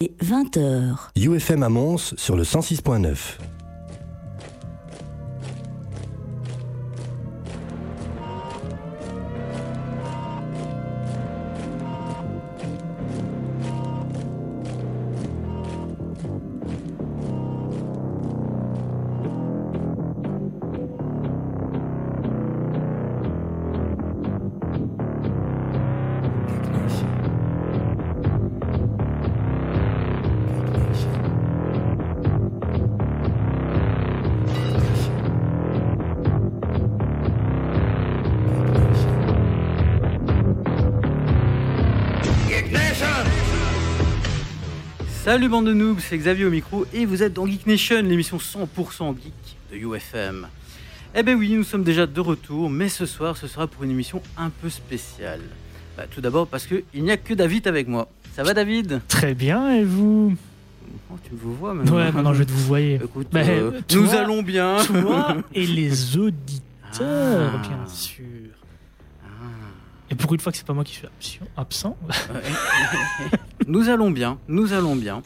Et 20h. UFM à Mons sur le 106.9. Salut bande de noobs, c'est Xavier au micro et vous êtes dans Geek Nation, l'émission 100% geek de UFM. Eh ben oui, nous sommes déjà de retour, mais ce soir ce sera pour une émission un peu spéciale. Bah, tout d'abord parce qu'il n'y a que David avec moi. Ça va David? Très bien, et vous? Oh, Tu me vois maintenant Ouais, maintenant je vais te vous voyer. Écoute, Bah, euh, toi- nous allons bien. Toi et les auditeurs, Ah. bien sûr. Ah. Et pour une fois que c'est pas moi qui suis absent, Nous allons bien, nous allons bien.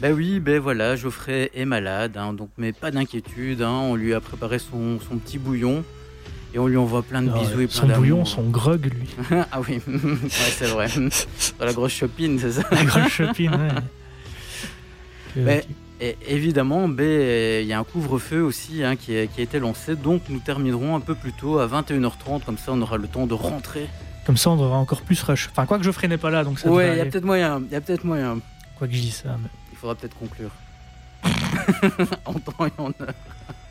Ben oui, ben voilà, Geoffrey est malade, hein, donc mais pas d'inquiétude, hein, on lui a préparé son, son petit bouillon et on lui envoie plein de Non, bisous et plein son bouillon, son grog, lui. ah oui, ouais, c'est vrai. Dans la grosse shopping, c'est ça. La grosse shopping, ouais. Et évidemment, ben, il y a un couvre-feu aussi hein, qui, a, qui a été lancé, donc nous terminerons un peu plus tôt à 21h30, comme ça on aura le temps de rentrer. Comme ça, on aura encore plus rush. Enfin, quoi que Geoffrey n'est pas là, donc ça ouais, il y a peut-être moyen, il y a peut-être moyen. Quoi que je dise ça, mais Il faudra peut-être conclure. en temps et en heure.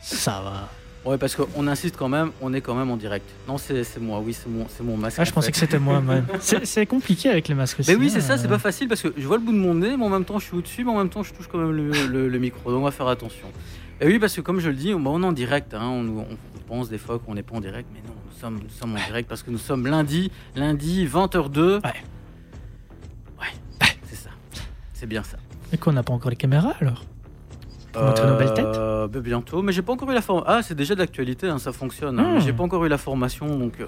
ça va. Ouais, parce qu'on insiste quand même, on est quand même en direct. Non, c'est moi, oui, c'est mon, mon masque. Ah, je en pensais fait. que c'était moi, même. C'est compliqué avec les masques aussi. Mais oui, c'est hein. ça, c'est pas facile parce que je vois le bout de mon nez, mais en même temps je suis au-dessus, mais en même temps je touche quand même le, le- le micro, donc on va faire attention. Et oui, parce que comme je le dis, on, bah, on est en direct, hein, on, on pense des fois qu'on n'est pas en direct, mais non, nous sommes, nous sommes en direct parce que nous sommes lundi, lundi 20h02. Ouais. Ouais, c'est ça, c'est bien ça. Mais qu'on n'a pas encore les caméras, alors? Pour montrer nos belles têtes? Euh, bah, Bientôt, mais j'ai pas encore eu la formation. Ah, c'est déjà de l'actualité, hein, ça fonctionne, hein, Hmm. j'ai pas encore eu la formation, donc euh,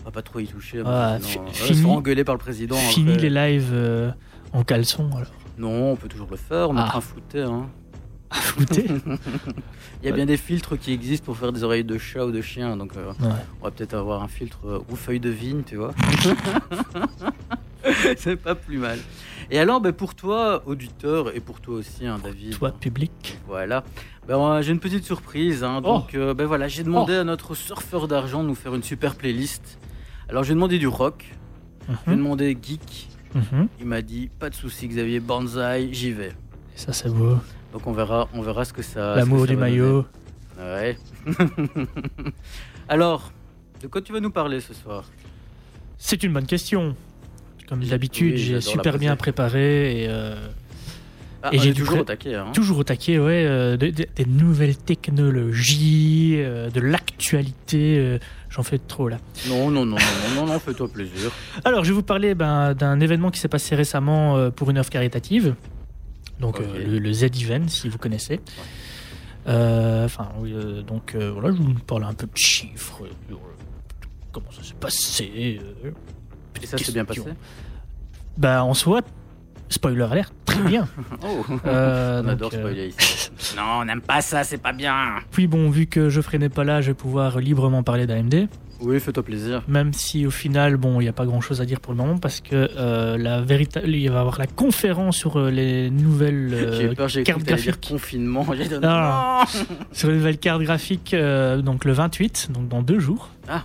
on va pas trop y toucher. Ah, sinon, fi- euh, fini- se faire engueuler par le président. Fini après. les lives euh, en caleçon, alors. Non, on peut toujours le faire, on Ah. mettra un flouté. Hein. Foutez Il y a bien des filtres qui existent pour faire des oreilles de chat ou de chien, donc euh, Ouais. on va peut-être avoir un filtre euh, ou feuille de vigne, tu vois. C'est pas plus mal. Et alors, ben, pour toi, auditeur, et pour toi aussi, hein, David. Toi, public. Voilà. Ben, euh, j'ai une petite surprise. hein. Oh. Donc, euh, ben voilà, j'ai demandé à notre surfeur d'argent de nous faire une super playlist. Alors, j'ai demandé du rock, j'ai Mhm, demandé geek. mhm. Il m'a dit pas de souci, Xavier Banzai, j'y vais. Et ça, c'est beau. Donc, on verra, on verra ce que ça. L'amour du maillot. donner. Ouais. Alors, de quoi tu vas nous parler ce soir? C'est une bonne question. Comme d'habitude, Oui, j'ai super bien préparé et euh, ah, Et j'ai toujours au taquet. Hein. toujours au taquet, ouais, euh, de- de- des nouvelles technologies, euh, de l'actualité. J'en fais trop là. Non, non, non, non, non, non, fais-toi plaisir. Alors, je vais vous parler ben, d'un événement qui s'est passé récemment pour une œuvre caritative. Donc, euh, le, le Z-Event, si vous connaissez. Euh, Enfin, oui, euh, donc euh, voilà, je vous parler un peu de chiffres. euh, comment ça s'est passé. euh, Et ça s'est bien passé. Bah, en soi, spoiler alert, très bien. Oh, Euh, on donc, adore euh, spoiler ici. Non, on n'aime pas ça, c'est pas bien. Puis bon, vu que Geoffrey n'est pas là, je vais pouvoir librement parler d'AMD. Oui, fais-toi plaisir. Même si au final, bon, il n'y a pas grand-chose à dire pour le moment parce que euh, la véritable, il va y avoir la conférence sur euh, les nouvelles euh, peur, j'ai cartes graphiques. confinement. Ah. non. sur les nouvelles cartes graphiques, euh, donc le 28, donc dans deux jours. Ah.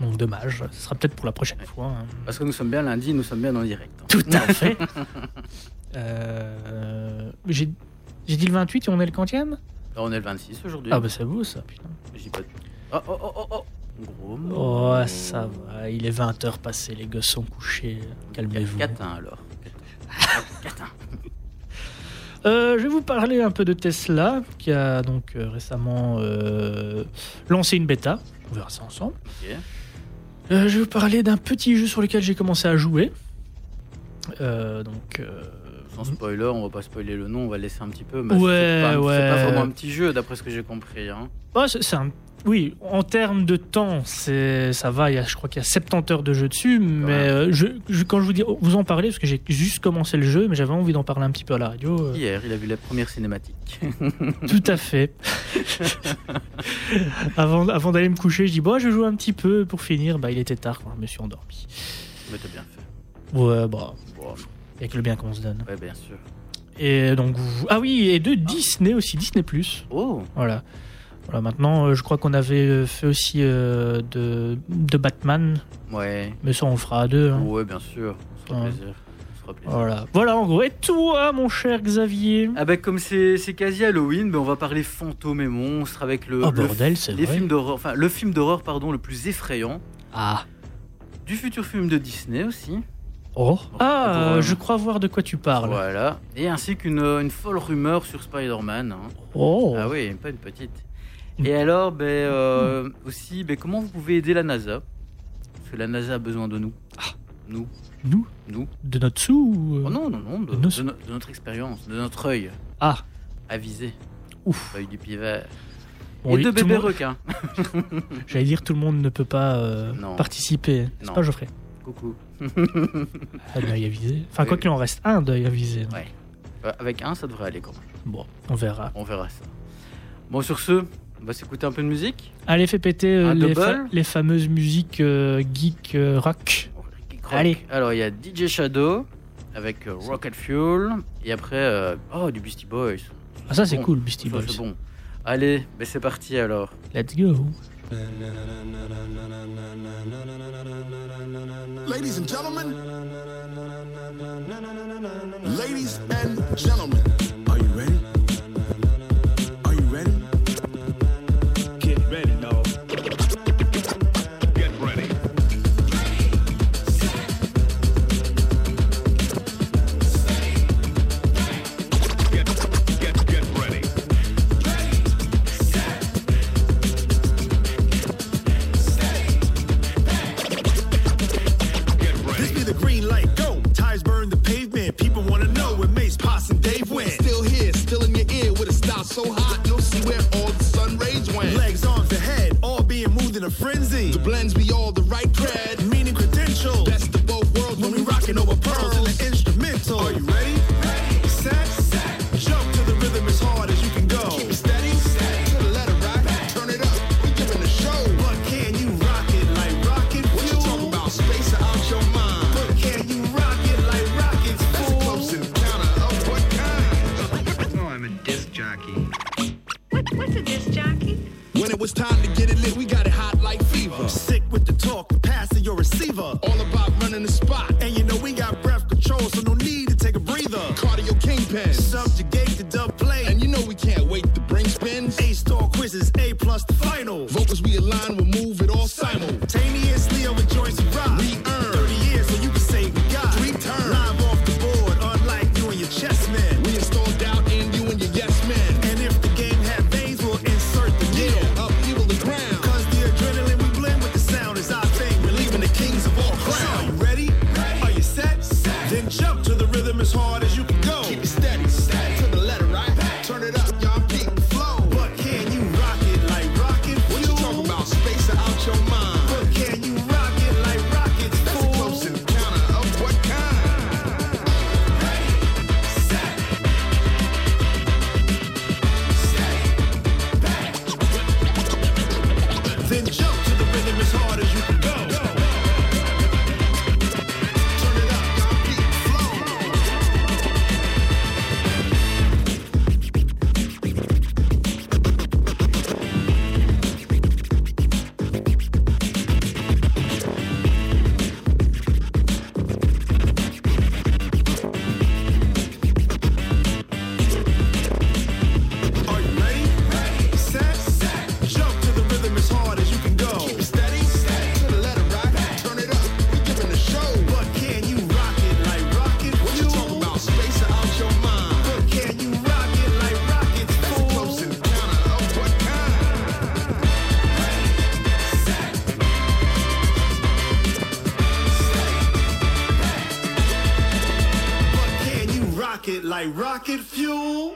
Donc dommage, ce sera peut-être pour la prochaine fois. hein. Parce que nous sommes bien lundi, nous sommes bien en direct. hein. Tout à fait. Euh, J'ai dit le 28 et on est le quantième? On est le 26 aujourd'hui. Ah bah c'est beau ça, putain. J'ai pas... Oh, oh, oh, oh, oh. Oh, ça va, il est 20h passé, les gosses sont couchés, calmez-vous. Catin alors. Catin. Euh, je vais vous parler un peu de Tesla, qui a donc euh, récemment euh, lancé une bêta. On verra ça ensemble. Je vais vous parler d'un petit jeu sur lequel j'ai commencé à jouer. Donc, Sans spoiler, on va pas spoiler le nom, on va laisser un petit peu. mais Ouais, c'est pas, ouais. Pas vraiment un petit jeu d'après ce que j'ai compris. Hein. bah, c'est un, oui, en termes de temps, c'est ça va. Il y a, je crois qu'il y a 70 heures de jeu dessus, mais euh, je, je- quand je vous dis, vous en parlez parce que j'ai juste commencé le jeu, mais j'avais envie d'en parler un petit peu à la radio. euh, Hier, il a vu la première cinématique. Tout à fait. avant avant d'aller me coucher, je dis bon, je joue un petit peu pour finir. Bah, il était tard, je me suis endormi. Mais t'as bien fait. Ouais, bah, Bon, avec le bien qu'on se donne. ouais, bien sûr. Et donc, vous- ah oui, et de Disney aussi, Disney Plus. Oh, Voilà. Voilà, maintenant, euh, je crois qu'on avait fait aussi euh, de, de Batman, ouais. mais ça, on le fera à deux. hein. Ouais, bien sûr. Se fera Ouais. plaisir. Fera. Voilà. voilà, en gros. Et toi, mon cher Xavier? Ah bah comme c'est c'est quasi Halloween, bah, on va parler fantômes et monstres avec le, Oh, le- bordel, c'est les vrai. films d'horreur, enfin le film d'horreur pardon le plus effrayant Ah. du futur film de Disney aussi. Oh. Ah, euh, je crois voir de quoi tu parles. Voilà. Et ainsi qu'une euh, une folle rumeur sur Spider-Man. hein. Oh. Ah oui, pas une petite. Et alors, ben, euh, aussi, ben, comment vous pouvez aider la NASA? Parce que la NASA a besoin de nous. Nous, Nous? Nous. De notre sou ou, euh, Oh non, non, non, de, De nos- de no- de notre expérience, de notre œil Ah. avisé. Ouf. Œil du pied vert. Bon, Et de tout le bébés monde-. J'allais dire tout le monde ne peut pas euh, Non. participer. C'est Non. pas Geoffrey Coucou. Un œil avisé. Enfin, Oui. quoi qu'il en reste un d'œil avisé. Ouais. Euh, Avec un, ça devrait aller quand même. Bon, on verra. On verra ça. Bon, sur ce, on va s'écouter un peu de musique. Allez, fais péter euh, les, fa- les fameuses musiques euh, geek euh, rock. Geek rock. Allez. Alors, il y a DJ Shadow avec euh, Rocket Fuel. Et après, euh, oh, du Beastie Boys. Ah, ça, c'est Bon. cool, Beastie Ça, Boys. c'est bon. Allez, ben c'est parti alors. Let's go. Ladies and gentlemen, ladies and gentlemen, in a frenzy. The blends be all the right cred, meaning credentials. Best of both worlds when we rocking over pearls in the instrumental. Are you ready?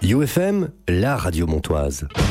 UFM, la radio montoise.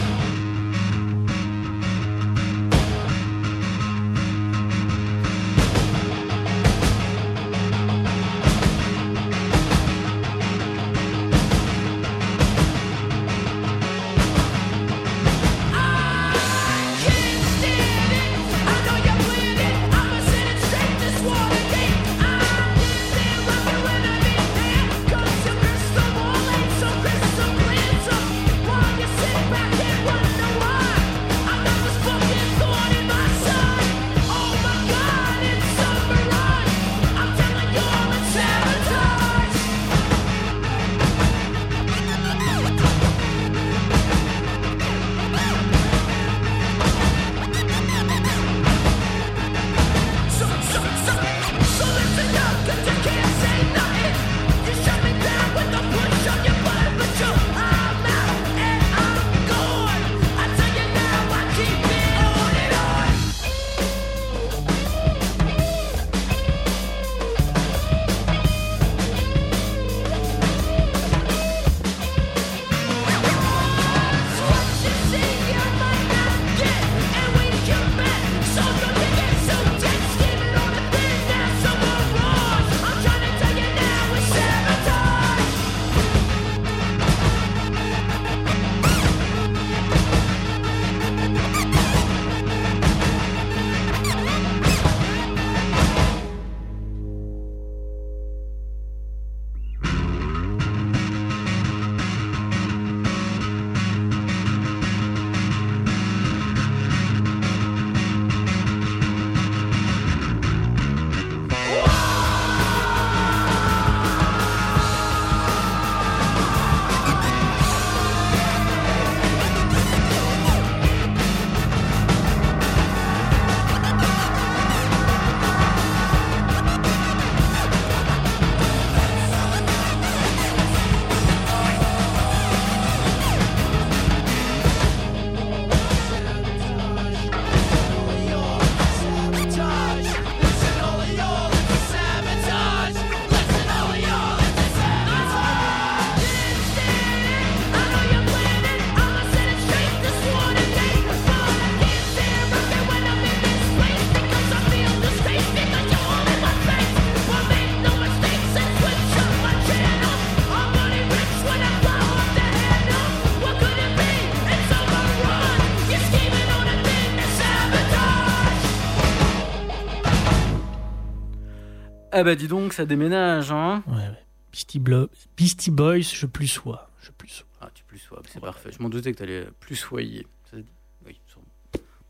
Ah bah dis donc, ça déménage, hein Ouais, ouais. Beastie, Blo- Beastie Boys, je plus sois. Je plus sois. Ah, tu plus sois, c'est Ouais. parfait. Je m'en doutais que t'allais plus soyer. Ça se dit Oui, sûrement.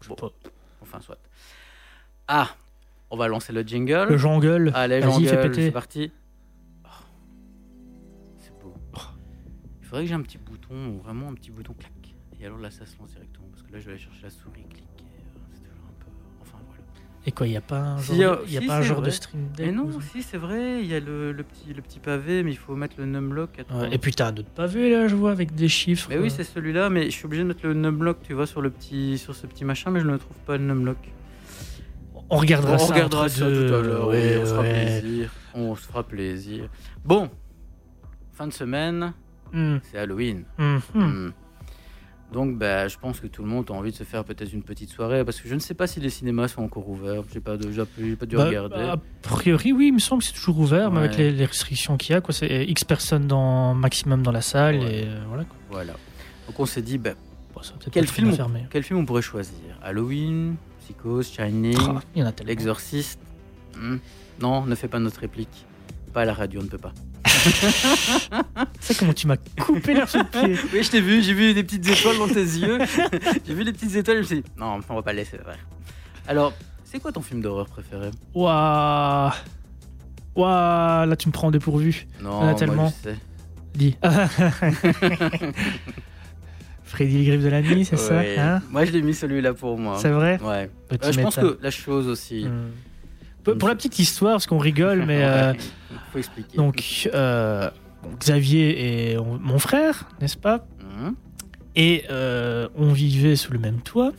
Je Bon. sais pas. enfin, soit. Ah, on va lancer le jingle. Le jongle. Allez, péter. c'est parti. Oh, c'est beau. Il faudrait que j'ai un petit bouton, vraiment un petit bouton clac. Et alors là, ça se lance directement. Parce que là, je vais aller chercher la souris. Et quoi, il n'y a pas un genre, de- y a si, pas un genre de vrai. stream deck Mais non, ou- si, c'est vrai. Il y a le, le petit, le petit pavé, mais il faut mettre le numlock. Ouais, Et puis t'as un autre pavé là, je vois, avec des chiffres. Mais oui, c'est celui-là, mais je suis obligé de mettre le numlock, tu vois, sur, le petit, sur ce petit machin, mais je ne trouve pas le numlock. On regardera On ça. regardera ça tout à l'heure, oui, ouais, on se fera ouais. plaisir. On se fera plaisir. Bon, fin de semaine, Hmm, c'est Halloween. hmm, hmm. Donc, bah, je pense que tout le monde a envie de se faire peut-être une petite soirée, parce que je ne sais pas si les cinémas sont encore ouverts. J'ai pas, de, pas- dû Bah, regarder. A priori, oui, il me semble que c'est toujours ouvert, mais avec les, les restrictions qu'il y a, quoi. C'est X personnes dans, maximum dans la salle, Ouais. et euh, voilà. Quoi. Voilà. Donc, on s'est dit, bah, Bon, peut-être Quel film fermé. quel film on pourrait choisir? Halloween, Psychose, Shining, Ah. L'Exorciste Hmm. Non, ne fais pas notre réplique. Pas à la radio, on ne peut pas. C'est comment tu m'as coupé l'air sous le pied. Oui, je t'ai vu, j'ai vu des petites étoiles dans tes yeux. j'ai vu les petites étoiles, je me suis dit, non, on va pas le laisser faire. Alors, c'est quoi ton film d'horreur préféré? Waouh. Waouh, là tu me prends en dépourvu. Non, moi, tellement. je sais. Dis. Freddy les griffes de la nuit, c'est Ouais. ça hein? Moi, je l'ai mis celui-là pour moi. C'est vrai? Ouais. Petit Euh, je pense que la chose aussi. Hmm. Pour la petite histoire, parce qu'on rigole, mais euh, faut expliquer. donc euh, Xavier est on- mon frère, n'est-ce pas Mhm, Et euh, on vivait sous le même toit.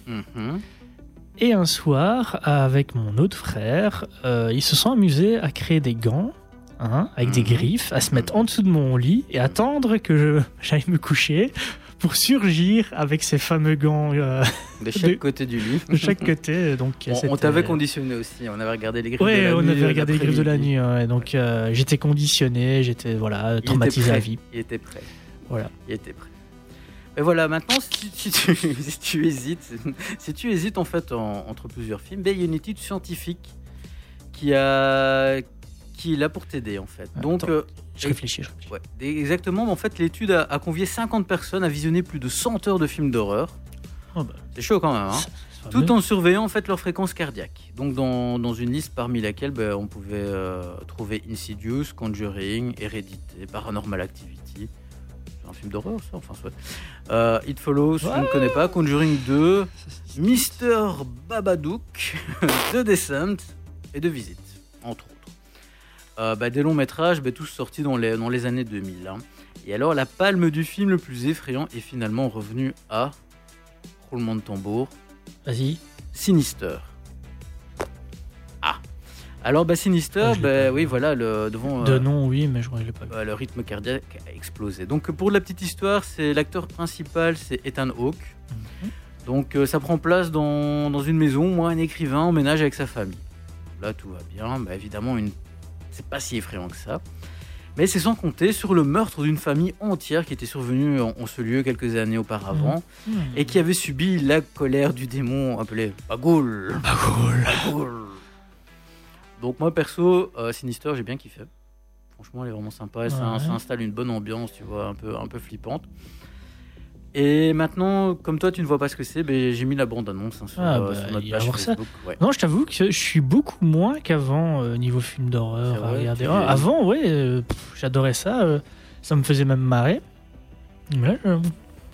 Et un soir, avec mon autre frère, euh, ils se sont amusés à créer des gants. hein, avec des griffes, à se mettre en dessous de mon lit et attendre que j'aille me coucher pour surgir avec ces fameux gants euh, De chaque De- côté du lit. de chaque côté. Donc, On, on t'avait conditionné aussi. On avait regardé les griffes de la on nuit. avait regardé les griffes de la nuit. ouais, donc euh, j'étais conditionné, j'étais voilà traumatisé à vie. Il était prêt. Voilà. Il était prêt. Mais voilà, maintenant, si, si tu, si tu hésites, si tu hésites en fait en- entre plusieurs films, ben, il y a une étude scientifique qui a qui est là pour t'aider en fait. Donc, Attends. Je réfléchis. Je réfléchis. ouais, exactement. mais En fait, l'étude a, a convié 50 personnes à visionner plus de 100 heures de films d'horreur. Oh, bah, C'est chaud quand même. Hein tout en surveillant en fait leur fréquence cardiaque. Donc dans, dans une liste parmi laquelle ben, on pouvait euh, trouver Insidious, Conjuring, Hérédité, Paranormal Activity. C'est un film d'horreur ça, enfin soit. Euh, It Follows, je ne Ouais. connais pas. Conjuring 2, Mister Babadook, The Descent et The Visit, entre autres. Euh, bah, des longs métrages, bah, tous sortis dans les, dans les années 2000. hein. Et alors la palme du film le plus effrayant est finalement revenue à roulement de tambour. Vas-y. Sinister. Ah. Alors, bah, Sinister, Ah, bah, oui, voilà, le, devant, De euh, nom, oui, mais je ne l'ai pas vu. le rythme cardiaque a explosé. Donc, pour la petite histoire, c'est l'acteur principal, c'est Ethan Hawke. Mhm. Donc, euh, ça prend place dans, dans une maison où un écrivain emménage avec sa famille. Là, tout va bien. Bah, évidemment, une... c'est pas si effrayant que ça. Mais c'est sans compter sur le meurtre d'une famille entière qui était survenue en, en ce lieu quelques années auparavant Hmm. et qui avait subi la colère du démon appelé Bagoul. Bagoul. Donc moi perso, euh, Sinister, j'ai bien kiffé. Franchement, elle est vraiment sympa. Ouais. s'installe une bonne ambiance, tu vois, un peu, un peu flippante. Et maintenant, comme toi, tu ne vois pas ce que c'est, ben, j'ai mis la bande-annonce hein, sur, Ah, euh, bah, sur notre page ça. Facebook. ouais. Non, je t'avoue que je suis beaucoup moins qu'avant euh, niveau film d'horreur à regarder. Ah, avant, ouais, euh, j'adorais ça. euh, ça me faisait même marrer. Mais là,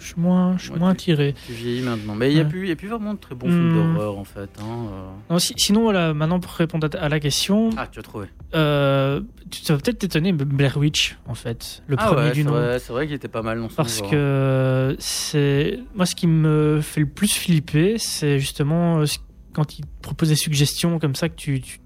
je, suis moins, je suis Ouais, moins tu- attiré. Tu vieillis maintenant. Mais il n'y a, Ouais. plus- il y a plus vraiment de très bons films Hmm. d'horreur, en fait. hein, euh. Non, si- sinon, voilà, maintenant pour répondre à, la question, Ah, tu as trouvé. euh, tu ça va peut-être t'étonner, Blair Witch, en fait, le ah premier ouais, du nom. vrai, c'est vrai qu'il était pas mal non Parce que c'est moi ce qui me fait le plus flipper, c'est justement euh, quand il propose des suggestions comme ça que tu, tu-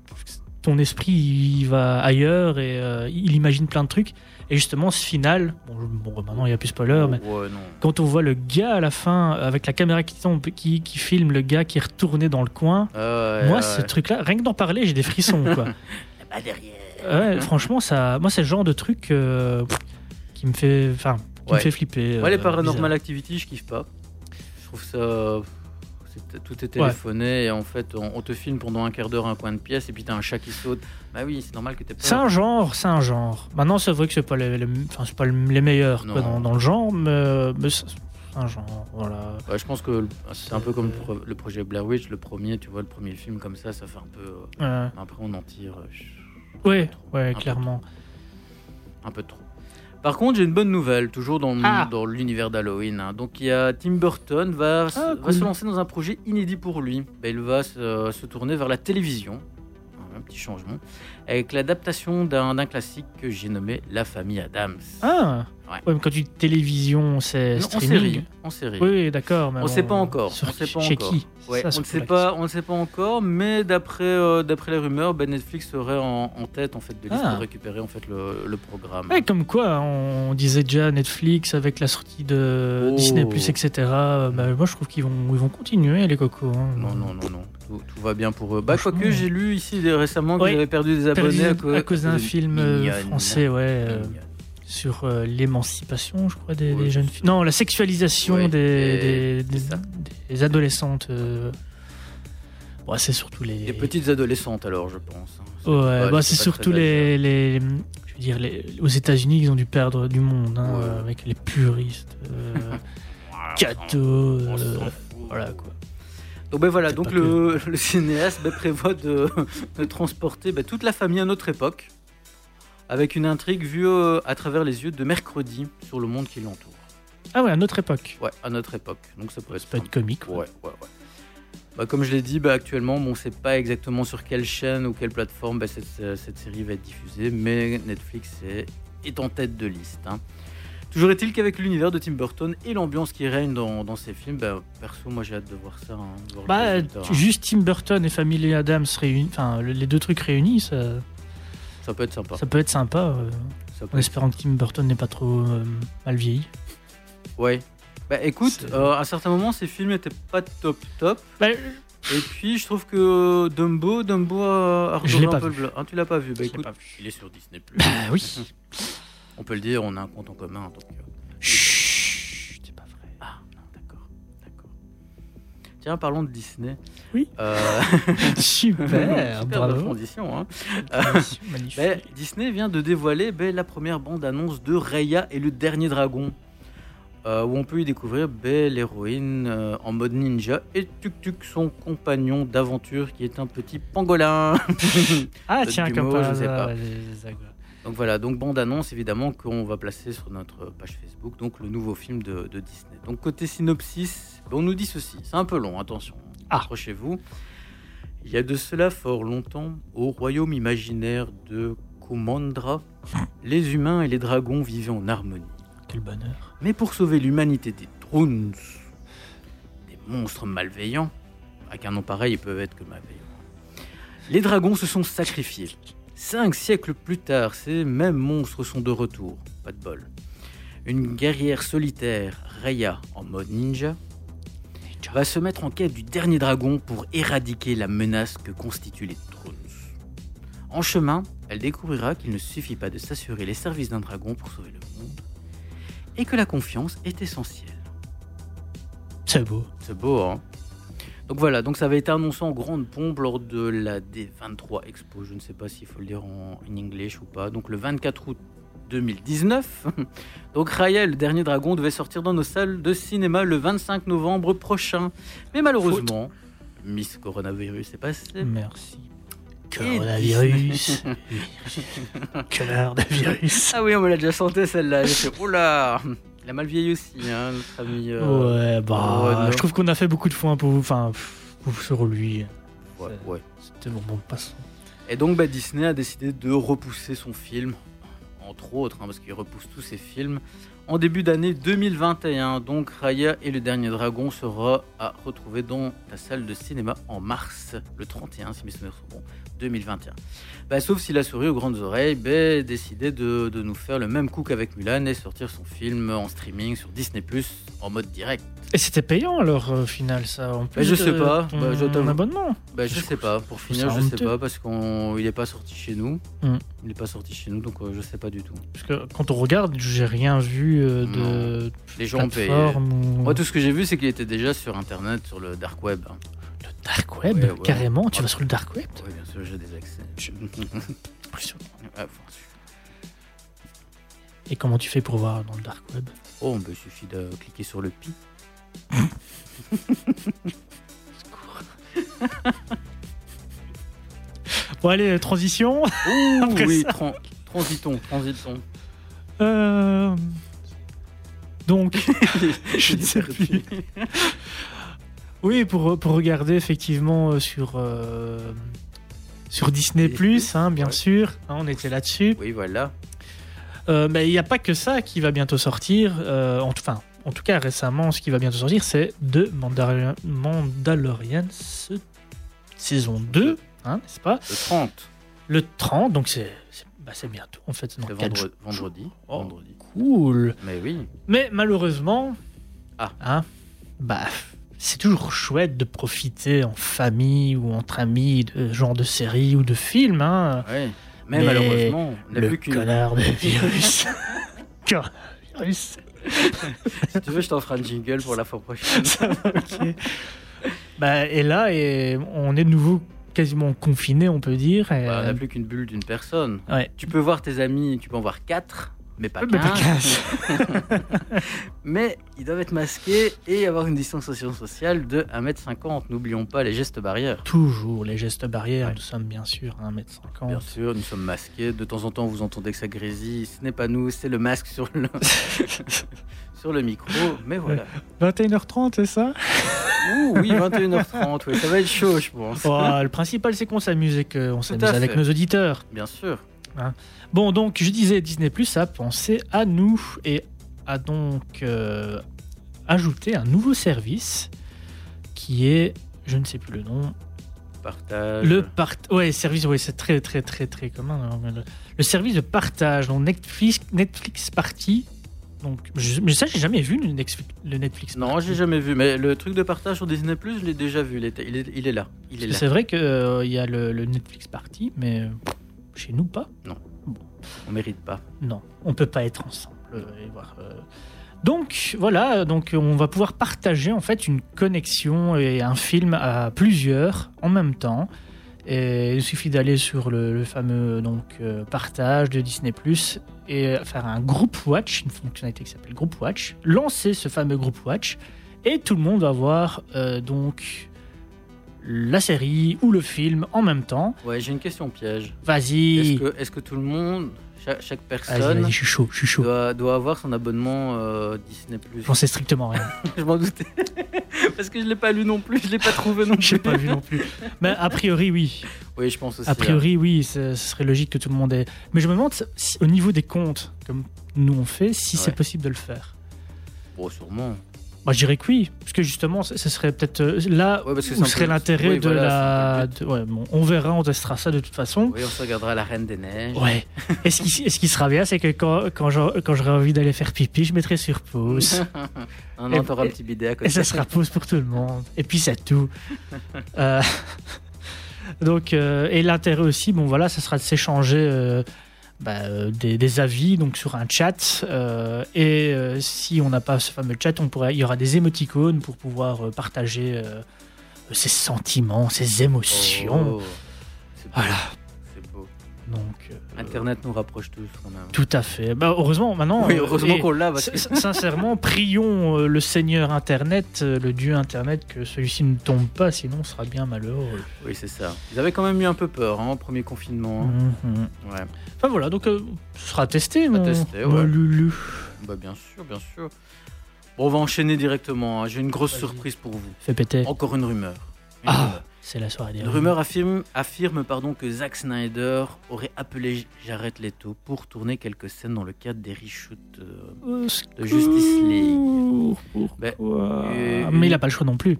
ton esprit il va ailleurs et euh, il imagine plein de trucs. Et justement ce final, bon, maintenant il n'y a plus spoiler, mais Ouais, quand on voit le gars à la fin avec la caméra qui tombe, qui, qui filme le gars qui est retourné dans le coin, Ah ouais, moi ouais. ce truc-là, rien que d'en parler, j'ai des frissons quoi. Pas derrière. Ouais, franchement ça, moi c'est le genre de truc euh, qui me fait, enfin, qui Ouais. me fait flipper. Moi, les euh, Paranormal bizarre. Activity, je kiffe pas. Je trouve ça. Tout est téléphoné et en fait, on, on te filme pendant un quart d'heure un coin de pièce et puis t'as un chat qui saute. Bah oui, c'est normal que t'aies pas. C'est un genre, c'est un genre. Maintenant, c'est vrai que c'est pas les, c'est pas les meilleurs quoi, dans, dans le genre, mais, mais c'est un genre. Voilà. Ouais, je pense que c'est un peu comme le pro- le projet Blair Witch, le premier, tu vois, le premier film comme ça, ça fait un peu. euh, Après, on en tire euh, ch- ouais, ouais, peu clairement. un peu trop. Par contre, j'ai une bonne nouvelle, toujours dans, Ah. dans l'univers d'Halloween. hein. Donc, il y a Tim Burton va, se- Ah, va se lancer dans un projet inédit pour lui. Ben, il va se, se tourner vers la télévision, un petit changement, avec l'adaptation d'un classique que j'ai nommé La famille Adams. Ah, Ouais. ouais, mais quand tu dis télévision, c'est en streaming. série. En série. Oui, d'accord. On bon, sait pas encore, sur- on sait pas chez encore. qui? Ouais, Ça, on ne sait pas, on ne sait pas encore, mais d'après euh, d'après les rumeurs, ben Netflix serait en, en tête en fait de liste Ah. pour récupérer en fait le, le programme. Ouais, comme quoi, on disait déjà Netflix avec la sortie de Oh. Disney+, etc. Bah, moi, je trouve qu'ils vont, ils vont continuer, les cocos. hein. Non, non, non, non. Tout, tout va bien pour eux. Bah, quoique j'ai lu ici récemment qu'ils Ouais. avaient perdu des abonnés à, à, cause- d'un film euh, Mignonne. français, ouais, euh, Mignonne. sur euh, l'émancipation, je crois, des, Ouais, des jeunes filles. Non, la sexualisation Ouais, des, des, des- adolescentes. euh. Bon, c'est surtout les. Des petites adolescentes alors, je pense. hein. C'est Ouais, bah, surtout les, les, je veux dire, les, aux États-Unis, ils ont dû perdre du monde, hein, Ouais. euh, avec les puristes, cathos, voilà quoi. Donc ben voilà, donc le, le cinéaste ben, prévoit de, de transporter ben, toute la famille à notre époque, avec une intrigue vue euh, à travers les yeux de mercredi sur le monde qui l'entoure. Ah ouais, à notre époque. Ouais, à notre époque. Donc ça peut être Ça peut être comique. Ouais, ouais, ouais. Bah, comme je l'ai dit, bah, actuellement, bon, on ne sait pas exactement sur quelle chaîne ou quelle plateforme bah, cette, euh, cette série va être diffusée, mais Netflix est, est en tête de liste. hein. Toujours est-il qu'avec l'univers de Tim Burton et l'ambiance qui règne dans, dans ces films, bah, perso, moi j'ai hâte de voir ça. hein, de voir le Bah, hein. juste Tim Burton et Family Adams réunis, enfin le- les deux trucs réunis, ça, Ça peut être sympa. ça peut être sympa. euh, Ça peut en être- espérant que Tim Burton n'est pas trop euh, mal vieilli. Ouais. Bah écoute, euh, à un certain moment, ces films n'étaient pas top top. Bah, Et puis, je trouve que Dumbo, Dumbo a, a Je l'ai un pas peu vu. Ah, tu l'as pas vu Bah Je écoute, pas vu. il est sur Disney+. bah oui. On peut le dire, on a un compte en commun. Donc, euh, Chut, c'est pas vrai. Ah, non, d'accord. D'accord. Tiens, parlons de Disney. Oui. Euh, Super, super bravo. condition. Hein. Magnifique. Ben, Disney vient de dévoiler ben, la première bande-annonce de Raya et le dernier dragon. euh, où on peut y découvrir ben, l'héroïne euh, en mode ninja et Tuk Tuk, son compagnon d'aventure qui est un petit pangolin. ah tiens, comme je sais pas. les- les. Donc voilà, donc bande-annonce évidemment qu'on va placer sur notre page Facebook, donc le nouveau film de, de Disney. Donc côté synopsis, on nous dit ceci, c'est un peu long, attention, Ah. accrochez-vous. Il y a de cela fort longtemps, au royaume imaginaire de Kumandra, les humains et les dragons vivaient en harmonie. Quel bonheur. Mais pour sauver l'humanité des Drones, des monstres malveillants, avec un nom pareil, ils peuvent être que malveillants, les dragons se sont sacrifiés. Cinq siècles plus tard, ces mêmes monstres sont de retour. Pas de bol. Une guerrière solitaire, Raya, en mode ninja, va se mettre en quête du dernier dragon pour éradiquer la menace que constituent les Drones. En chemin, elle découvrira qu'il ne suffit pas de s'assurer les services d'un dragon pour sauver le monde, et que la confiance est essentielle. C'est beau. C'est beau, hein? Donc voilà, donc ça avait été annoncé en grande pompe lors de la D23 Expo. Je ne sais pas s'il faut le dire en in English ou pas. Donc le 24 août 2019. Donc Raya et le dernier dragon devait sortir dans nos salles de cinéma le 25 novembre prochain. Mais malheureusement, Miss Coronavirus est passé. Merci. Coronavirus. Connard de virus. Ah oui, on me l'a déjà chanté celle-là. J'ai fait, oula Il a mal vieilli aussi, hein, notre ami. euh, Ouais, bah, je trouve qu'on a fait beaucoup de fois pour, enfin, pff, pour- sur lui. ouais, ouais. C'était bon, bon passant. Et donc bah, Disney a décidé de repousser son film, entre autres, hein, parce qu'il repousse tous ses films, en début d'année 2021. Donc Raya et le Dernier Dragon sera à retrouver dans la salle de cinéma en mars, le 31, si mes souvenirs sont bons, 2021. Bah, sauf si la souris aux grandes oreilles bah, décidait de, de nous faire le même coup qu'avec Mulan et sortir son film en streaming sur Disney ⁇ en mode direct. Et c'était payant alors au final ça en plus je sais de pas, ton bah, je t'avoue. abonnement. Bah, je Je sais pas, pour je finir, je sais honteux. pas, parce qu'il n'est pas sorti chez nous. Mm. Il n'est pas sorti chez nous, donc euh, je sais pas du tout. Parce que quand on regarde, j'ai rien vu plus euh, de Les gens ont payé. ou Moi, tout ce que j'ai vu, c'est qu'il était déjà sur Internet, sur le dark web. Le dark web, Ouais, ouais. carrément. Tu vas sur le dark web Oui, bien sûr, j'ai des accès. Impressionnant. Ah, Et comment tu fais pour voir dans le dark web? Oh, bah, il suffit de cliquer sur le pi. Bon, allez, transition. Ouh, Après oui, transitons, transitons. Euh, Donc, je ne sais plus. Oui, pour, pour regarder effectivement euh, sur, euh, sur Disney, hein, bien ouais. sûr. Hein, on était là-dessus. Oui, voilà. Euh, mais il n'y a pas que ça qui va bientôt sortir. euh, en, enfin, en tout cas, récemment, ce qui va bientôt sortir, c'est de Mandalorian, saison 2, hein, n'est-ce pas? Le 30, Le 30, donc c'est bah, c'est bientôt. En fait, c'est dans c'est quatre vendre- jours. vendredi. Oh. vendredi. Cool. Mais oui. Mais malheureusement, Ah. hein, bah, c'est toujours chouette de profiter en famille ou entre amis de genre de série ou de film. Hein. Ouais. Mais, Mais malheureusement, on n'a Le plus qu'une. connard de virus. Coronavirus. Si tu veux, je t'en ferai un jingle pour la fois prochaine. Ça va, ok. Bah, et là, et on est de nouveau quasiment confiné, on peut dire. et- Bah, on n'a plus qu'une bulle d'une personne. Ouais. Tu peux voir tes amis, tu peux en voir 4, mais pas Ouais, mais pas 15. mais ils doivent être masqués et avoir une distanciation sociale de 1m50. N'oublions pas les gestes barrières. Toujours les gestes barrières, Ouais. nous sommes bien sûr à 1m50. Bien sûr, nous sommes masqués. De temps en temps, vous entendez que ça grésille. Ce n'est pas nous, c'est le masque sur le, sur le micro. Mais voilà. 21h30, c'est ça? Ouh, oui, 21h30. Oui, ça va être chaud, je pense. Oh, Le principal, c'est qu'on s'amuse et qu'on s'amuse avec nos auditeurs. Bien sûr. Bon, donc, je disais, Disney Plus a pensé à nous et a donc euh, ajouté un nouveau service qui est, je ne sais plus le nom, Partage. le part... Ouais, service, ouais, c'est très, très, très, très commun. hein, Le, le service de partage, donc Netflix, Netflix Party. Donc, je, mais ça, j'ai jamais vu le Netflix, le Netflix Non, j'ai jamais vu. Mais le truc de partage sur Disney Plus, je l'ai déjà vu. Il, est, il est là. Il est là. C'est vrai qu'il y a le, le Netflix Party, mais euh, chez nous, pas. On mérite pas. Non, on peut pas être ensemble et voir. euh. Donc voilà, donc on va pouvoir partager en fait une connexion et un film à plusieurs en même temps. Et il suffit d'aller sur le, le fameux donc euh, partage de Disney Plus et faire un group watch, une fonctionnalité qui s'appelle group watch, lancer ce fameux group watch et tout le monde va voir euh, donc la série ou le film en même temps. Ouais, j'ai une question piège. Vas-y, Est-ce que, tout le monde, chaque, chaque personne, vas-y, je suis chaud, je suis chaud. doit, doit avoir son abonnement euh, Disney Plus? J'en sais strictement rien. Je m'en doutais. Parce que je l'ai pas lu non plus, je l'ai pas trouvé non plus. Je n'ai pas vu non plus. Mais a priori, oui. Oui, je pense aussi. A priori, oui, ce serait logique que tout le monde ait. Mais je me demande si, au niveau des comptes, comme nous on fait, si c'est possible de le faire. hein. Bon, sûrement. Moi, je dirais que oui, parce que justement, ce serait peut-être euh, là Ouais, parce que où serait l'intérêt oui, de voilà, la. c'est un de- ouais, bon, on verra, on testera ça de toute façon. Oui, on se regardera la Reine des Neiges. Ouais. Et ce qui, ce qui sera bien, c'est que quand, quand j'aurai envie d'aller faire pipi, je mettrai sur pause. On Et- entendra un et- petit bidet à côté. Et ça sera pause pour tout le monde. Et puis c'est tout. Euh, donc, euh, et l'intérêt aussi, bon voilà, ça sera de s'échanger euh, bah, euh, des, des avis donc sur un chat. euh, et euh, si on n'a pas ce fameux chat, on pourrait, il y aura des émoticônes pour pouvoir euh, partager ses sentiments, ses émotions. Oh. Voilà. Donc, euh, Internet nous rapproche tous quand même. tout à fait. Bah, heureusement, maintenant. Oui, euh, heureusement et- qu'on l'a. Que... Sincèrement, prions euh, le Seigneur Internet, euh, le Dieu Internet, que celui-ci ne tombe pas, sinon on sera bien malheureux. Oui, c'est ça. Ils avaient quand même eu un peu peur hein, au premier confinement. hein. Mhm. Ouais. Enfin voilà, donc euh, ce sera testé, mon, ouais. Lulu. Bah, bien sûr, bien sûr. Bon, on va enchaîner directement. hein. J'ai une grosse surprise pour vous. Fais péter. Encore une rumeur. Une Ah, rumeur. C'est la soirée des Une rumeur affirme, affirme pardon, que Zack Snyder aurait appelé Jared Leto pour tourner quelques scènes dans le cadre des reshoots. euh, de Justice League. Ben, Pourquoi euh, Mais il a pas le choix non plus,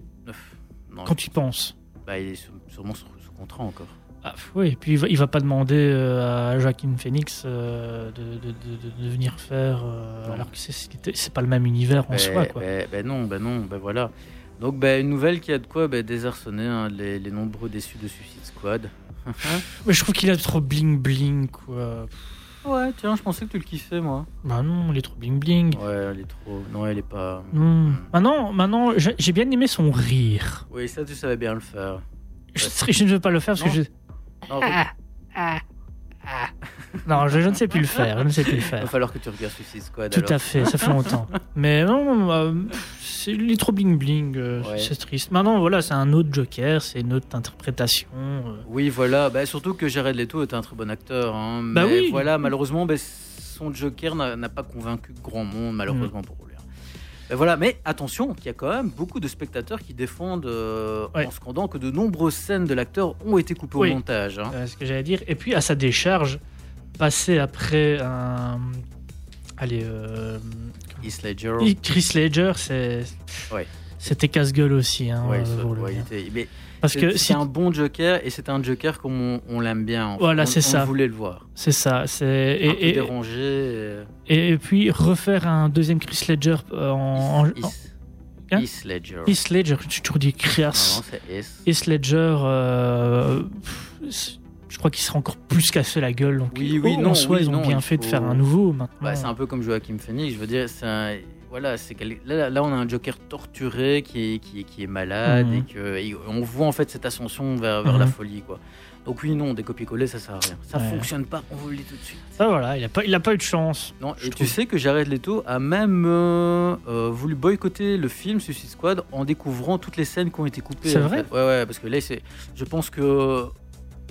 non, quand tu penses. bah, il est sur- sûrement sous, sous contrat encore. Ah, oui, et puis il va, il va pas demander euh, à Joaquin Phoenix euh, de, de- de- de venir faire, euh, alors que c'est- pas le même univers en Ben- soi. Quoi. ben- ben non, ben non, ben voilà. Donc ben, une nouvelle qui a de quoi ben, désarçonner hein, les, les nombreux déçus de Suicide Squad. Mais je trouve qu'il a trop bling bling, quoi. Ouais, tiens, je pensais que tu le kiffais, moi. Bah non, il est trop bling bling. Ouais, elle est trop. Non, elle est pas. Hmm. Maintenant, maintenant j'ai bien aimé son rire. Oui, ça, tu savais bien le faire. Je, je ne veux pas le faire parce que Non. je. Non, Ah, Non, je, je ne sais plus le faire. Je ne sais plus le il va falloir que tu regardes Suicide Squad. Tout alors. à fait, ça fait longtemps. Mais non, euh, c'est il est trop bling bling. euh, Ouais. C'est triste. Maintenant, voilà, c'est un autre Joker, c'est une autre interprétation. euh. Oui, voilà. Bah, surtout que Jared Leto est un très bon acteur. hein. Bah Mais oui. voilà, malheureusement, bah, son Joker n'a pas convaincu grand monde, malheureusement pour lui. hein. Bah, voilà, mais attention, qu'il y a quand même beaucoup de spectateurs qui défendent euh, Ouais. en scandant que de nombreuses scènes de l'acteur ont été coupées Oui. au montage. hein. Euh, ce que j'allais dire. Et puis, à sa décharge, passer après un. Allez, euh, Heath Ledger. Chris Ledger, c'est. Ouais. C'était casse-gueule aussi. Hein, Ouais, euh, ça- lui, ouais, hein. était- mais Parce que c'est un bon Joker et c'est un Joker comme on, on l'aime bien. en fait. Voilà, c'est ça. On voulait le voir. c'est ça. C'est peu et, et, dérangé. et, et puis refaire un deuxième Chris Ledger euh, en, Heath- en- Heath- Hein? Heath Ledger. Heath Ledger. Crias. non, c'est Heath. Heath Ledger. euh, pff, je crois qu'il sera encore plus cassé la gueule. Donc, Oui, oui, en non, soi, oui, ils ont non, bien fait de faut- faire un nouveau maintenant. Bah, c'est un peu comme Joachim Phoenix, je veux dire, c'est un- voilà, c'est là, là, on a un Joker torturé qui est, qui est, qui est malade Mhm. et, que, et on voit en fait cette ascension vers, vers la Mhm. folie, quoi. Donc oui, non, des copier-coller, ça sert à rien. Ça Ouais. fonctionne pas, on vous le dit tout de suite. Ah, voilà, il a pas, il a pas eu de chance. Non, et tu trouve. sais que Jared Leto a même euh, euh, voulu boycotter le film Suicide Squad en découvrant toutes les scènes qui ont été coupées. C'est en vrai fait. Ouais, ouais, parce que là, c'est, je pense que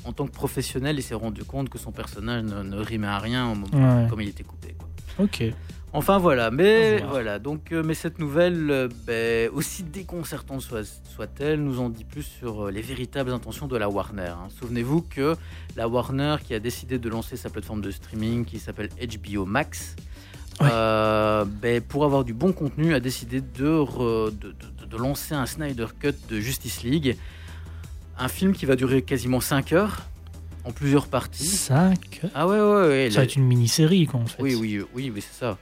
en tant que professionnel, il s'est rendu compte que son personnage ne, ne rimait à rien au moment Ouais. comme il était coupé. Quoi. Ok. Enfin voilà, mais voilà. Donc, euh, mais cette nouvelle, euh, ben, aussi déconcertante soit- soit-elle, nous en dit plus sur euh, les véritables intentions de la Warner. hein. Souvenez-vous que la Warner, qui a décidé de lancer sa plateforme de streaming qui s'appelle HBO Max, Ouais. ben, pour avoir du bon contenu, a décidé de, re- de, de- de lancer un Snyder Cut de Justice League, un film qui va durer quasiment 5 heures en plusieurs parties. 5. Ah ouais, ouais, ouais. Ça va être une mini-série, quoi, en fait. oui, oui, oui, c'est ça.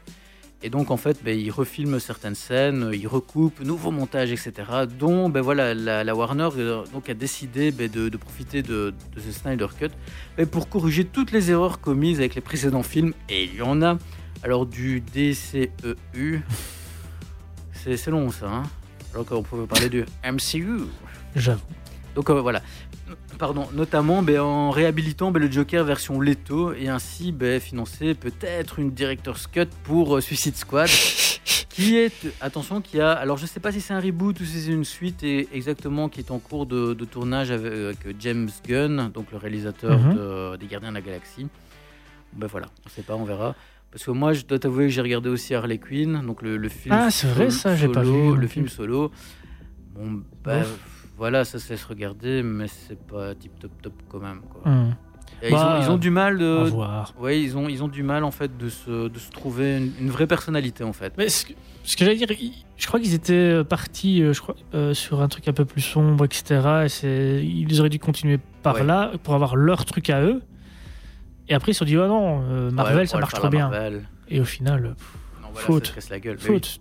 Et donc, en fait, ben, il refilme certaines scènes, il recoupe, nouveau montage, etc. Dont, ben, voilà, la, la Warner euh, donc, a décidé ben, de, de profiter de, de ce Snyder Cut ben, pour corriger toutes les erreurs commises avec les précédents films. Et il y en a. Alors, du DCEU, c'est c'est long ça, hein alors qu'on pouvait parler du MCU. J'avoue. Donc euh, voilà. Pardon, notamment ben, en réhabilitant ben, le Joker version Leto et ainsi ben, financer peut-être une director's cut pour euh, Suicide Squad qui est, attention, qui a, alors je sais pas si c'est un reboot ou si c'est une suite et exactement qui est en cours de, de tournage avec, avec James Gunn, donc le réalisateur Mhm. de- des Gardiens de la Galaxie. Ben voilà, on sait pas, on verra. Parce que moi, je dois t'avouer que j'ai regardé aussi Harley Quinn, donc le, le film. Ah, c'est vrai, ça, j'ai pas vu Le film solo. Bon, bah. Voilà, ça se laisse regarder, mais c'est pas tip top top quand même. Quoi. Hmm. Bah, ils, ont, ils ont du mal de. voir. Ouais, ils ont, ils ont du mal en fait de se, de se trouver une, une vraie personnalité en fait. Mais ce que, que j'allais dire, je crois qu'ils étaient euh, partis euh, je crois, euh, sur un truc un peu plus sombre, etc. Et c'est, ils auraient dû continuer par Ouais. là pour avoir leur truc à eux. Et après, ils se sont dit, oh non, euh, Marvel, Ouais, ça marche trop bien. Marvel. Et au final, pff, Non, voilà, Faute. Ça la gueule. Oui. faute.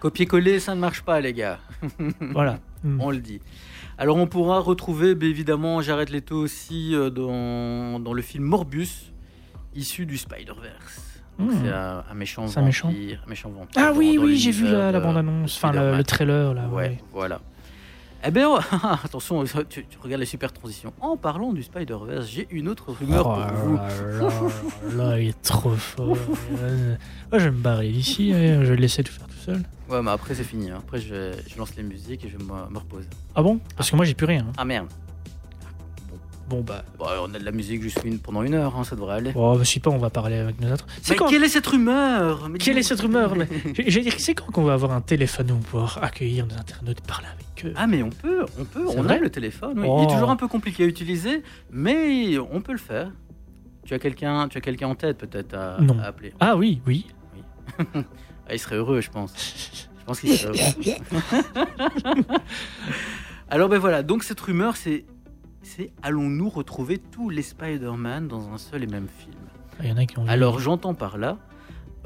Copier-coller, ça ne marche pas, les gars. Voilà. Hmm. On le dit. Alors on pourra retrouver ben, évidemment Jared Leto aussi euh, dans, dans le film Morbus, issu du Spider-Verse. Hmm. C'est un, un méchant C'est un méchant vampire, un méchant vampire. Ah oui, oui, j'ai vu l'univers la, la de- bande-annonce, enfin le, trailer là. Ouais, ouais. voilà. Eh bien, attention, tu, tu regardes les super transitions. En parlant du Spider-Verse, j'ai une autre rumeur Oh pour vous. là là, là, il est trop fort. Euh, Moi, je vais me barrer d'ici, hein, je vais le laisser tout faire seul. Ouais, mais après c'est fini. hein. Après, je, je lance les musiques et je me, me reposer. Ah bon? Parce que moi, j'ai plus rien. hein. Ah merde. Bon, bah. Bon, on a de la musique juste une, pendant une heure, hein, ça devrait aller. Bon, je sais pas, on va parler avec nos autres. C'est Mais quand quelle est cette rumeur? Mais Quelle est cette rumeur là J'allais dire, c'est quand qu'on va avoir un téléphone où on va pouvoir accueillir nos internautes, parler avec eux? Ah mais on peut, on peut, C'est on vrai? a le téléphone. oui. Oh. Il est toujours un peu compliqué à utiliser, mais on peut le faire. Tu as quelqu'un, tu as quelqu'un en tête peut-être à, Non. à appeler. Ah oui, oui. Ah, il serait heureux, je pense. Je pense qu'il serait heureux. Alors ben voilà, donc cette rumeur, c'est, c'est allons-nous retrouver tous les Spider-Man dans un seul et même film? Il y en a qui ont vu. Alors j'entends par là,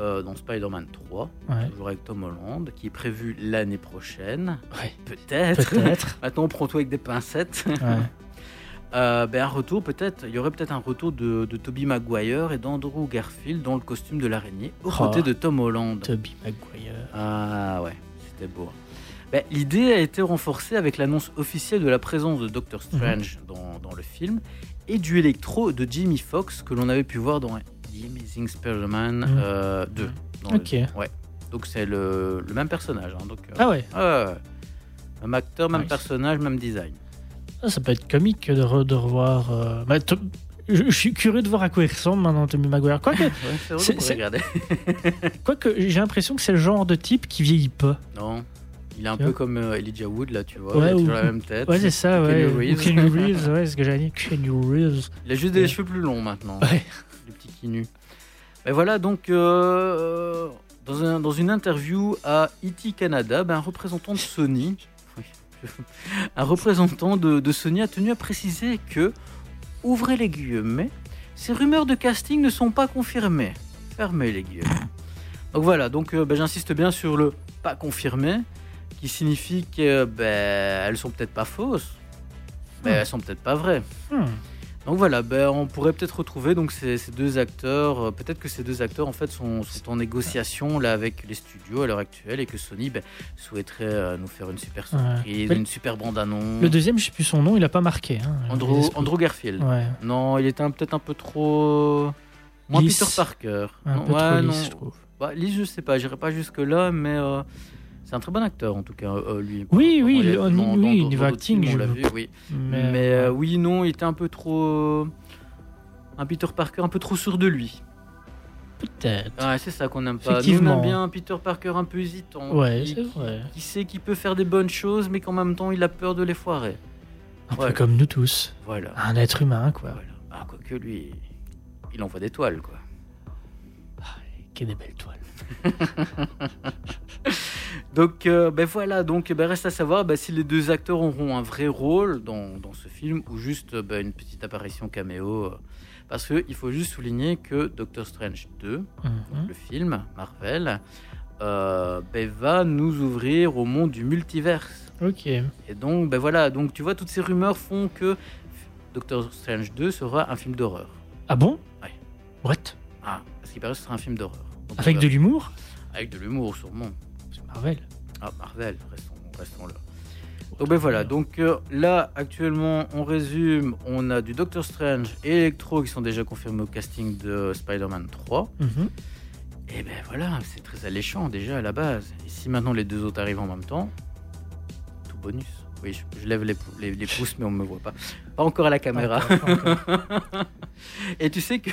euh, dans Spider-Man 3, Ouais. toujours avec Tom Holland, qui est prévu l'année prochaine, Ouais, peut-être. peut-être. Maintenant, prends-toi avec des pincettes. ouais. Euh, ben, un retour peut-être, il y aurait peut-être un retour de, de Tobey Maguire et d'Andrew Garfield dans le costume de l'araignée, aux Oh. côtés de Tom Holland. Toby Maguire. Ah ouais, c'était beau. Ben, L'idée a été renforcée avec l'annonce officielle de la présence de Doctor Mhm. Strange dans, dans le film et du électro de Jimmy Fox que l'on avait pu voir dans The Amazing Spider-Man Mhm. euh, 2. dans le- Ok. ouais. Donc c'est le, le même personnage. hein, donc, euh, Ah ouais. Même acteur, même Nice. personnage, même design. Ah, ça peut être comique de, re- de revoir. euh, bah, je, suis curieux de voir à quoi il ressemble maintenant, Tommy Maguire. Quoique, Ouais, c'est quoique j'ai l'impression que c'est le genre de type qui vieillit pas. Non, il est un peu comme euh, Elijah Wood là, tu vois. Ouais, il a ou- toujours la même tête. Ouais, c'est ça, Ou ouais. Reeves. Keanu Reeves, ouais, c'est ce que j'allais dire. Keanu Reeves. Il a juste des Ouais. cheveux plus longs maintenant. Ouais. Le petit qui nu. Ben voilà, donc euh, dans, un- dans une interview à E.T. Canada, ben, un représentant de Sony, un représentant de, de Sony a tenu à préciser que, ouvrez les guillemets, ces rumeurs de casting ne sont pas confirmées. Fermez les guillemets. Donc voilà, donc euh, ben, j'insiste bien sur le pas confirmé, qui signifie que ben, elles sont peut-être pas fausses, mais Hmm. elles sont peut-être pas vraies. Hmm. Donc voilà, ben, on pourrait peut-être retrouver donc ces, ces deux acteurs. euh, Peut-être que ces deux acteurs en fait sont, sont en négociation là avec les studios à l'heure actuelle et que Sony ben, souhaiterait euh, nous faire une super surprise, une super bande annonce. Le deuxième, je sais plus son nom, il a pas marqué. Hein, Andrew, Garfield. Ouais, Non, il était un- peut-être un peu trop moins. Peter Parker. un Non, peu ouais, trop non. lisse, je trouve. Bah, lisse, je sais pas, j'irai pas jusque là, mais euh, c'est un très bon acteur en tout cas, euh, lui. Oui, oui, le- dans- oui, dans- oui, dans niveau acting, films, on je veux vu, oui. Mais, Mais euh, oui, non, il était un peu trop. euh, Un Peter Parker un peu trop sûr de lui. peut-être. Ouais, c'est ça qu'on n'aime pas. Nous, on aime bien un Peter Parker un peu hésitant. Ouais, qui, c'est vrai. qui sait qu'il peut faire des bonnes choses, mais qu'en même temps, il a peur de les foirer. Un peu comme nous tous. Voilà. Un être humain, quoi. voilà. Ah, quoique lui, il envoie des toiles, quoi. Qui est des belles toiles. Donc, euh, ben voilà, donc ben, reste à savoir ben, si les deux acteurs auront un vrai rôle dans, dans ce film ou juste ben, une petite apparition caméo. euh, parce qu'il faut juste souligner que Doctor Strange 2, Mhm. le film Marvel, euh, ben, va nous ouvrir au monde du multiverse. Ok. Et donc, ben voilà, donc tu vois, toutes ces rumeurs font que Doctor Strange 2 sera un film d'horreur. Ah bon? Ouais. What? Ah, parce qu'il paraît que ce sera un film d'horreur. Avec on de l'humour? Avec de l'humour, sûrement. Marvel. Ah, Marvel, restons, restons là. Donc ben voilà, donc euh, là actuellement on résume, on a du Doctor Strange et Electro qui sont déjà confirmés au casting de Spider-Man 3. Mhm. Et ben voilà, c'est très alléchant déjà à la base. Et si maintenant les deux autres arrivent en même temps, tout bonus. Oui, je, je lève les, pou- les- les pouces mais on ne me voit pas. Pas encore à la caméra. Pas encore, pas encore. Et tu sais que,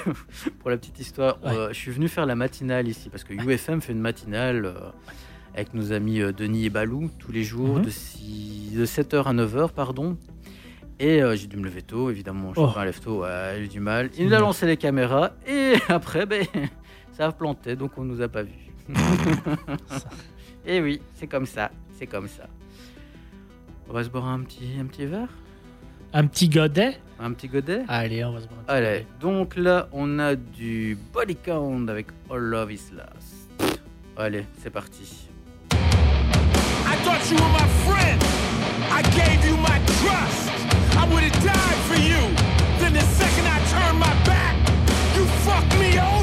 pour la petite histoire, Ouais. euh, je suis venu faire la matinale ici, parce que UFM fait une matinale euh, avec nos amis euh, Denis et Balou, tous les jours, Mhm. de, six- de 7h à 9h, pardon. Et euh, j'ai dû me lever tôt, évidemment, je Oh. suis pas un lève-tôt, ouais, j'ai eu du mal. Il nous a lancé les caméras, et après, ben, ça a planté, donc on nous a pas vus. et oui, c'est comme ça, c'est comme ça. On va se boire un petit, un petit verre? Un petit godet? Un petit godet? Allez, on va se prendre un petit Allez, godet. donc là, on a du body count avec All Love Is Last. Allez, c'est parti. I thought you were my friend. I gave you my trust. I would have died for you. Then the second I turned my back, you fucked me over.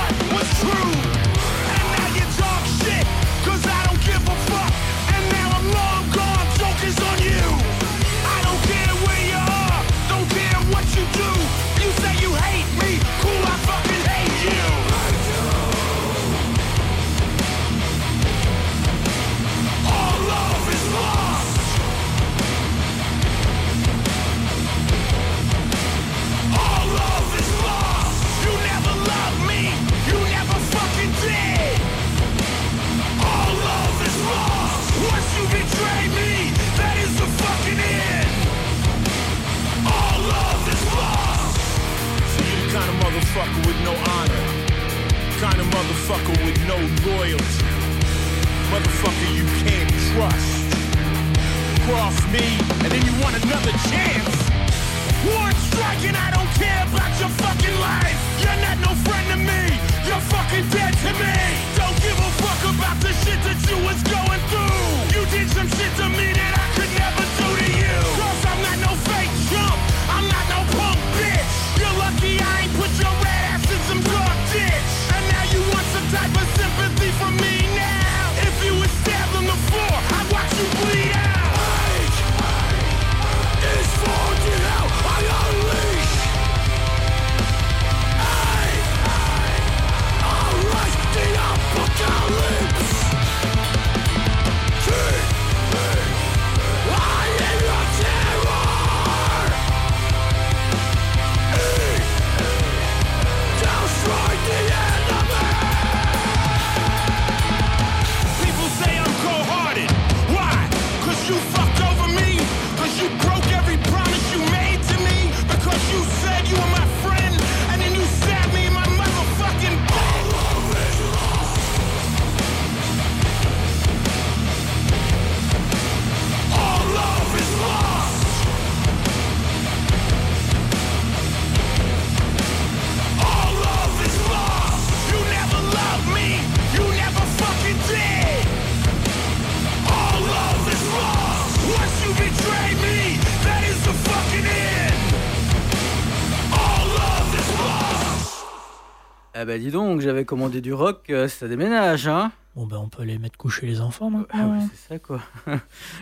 dis donc, j'avais commandé du rock, euh, ça déménage, hein Bon, ben, on peut les mettre coucher les enfants Ah maintenant. ouais, c'est ça quoi.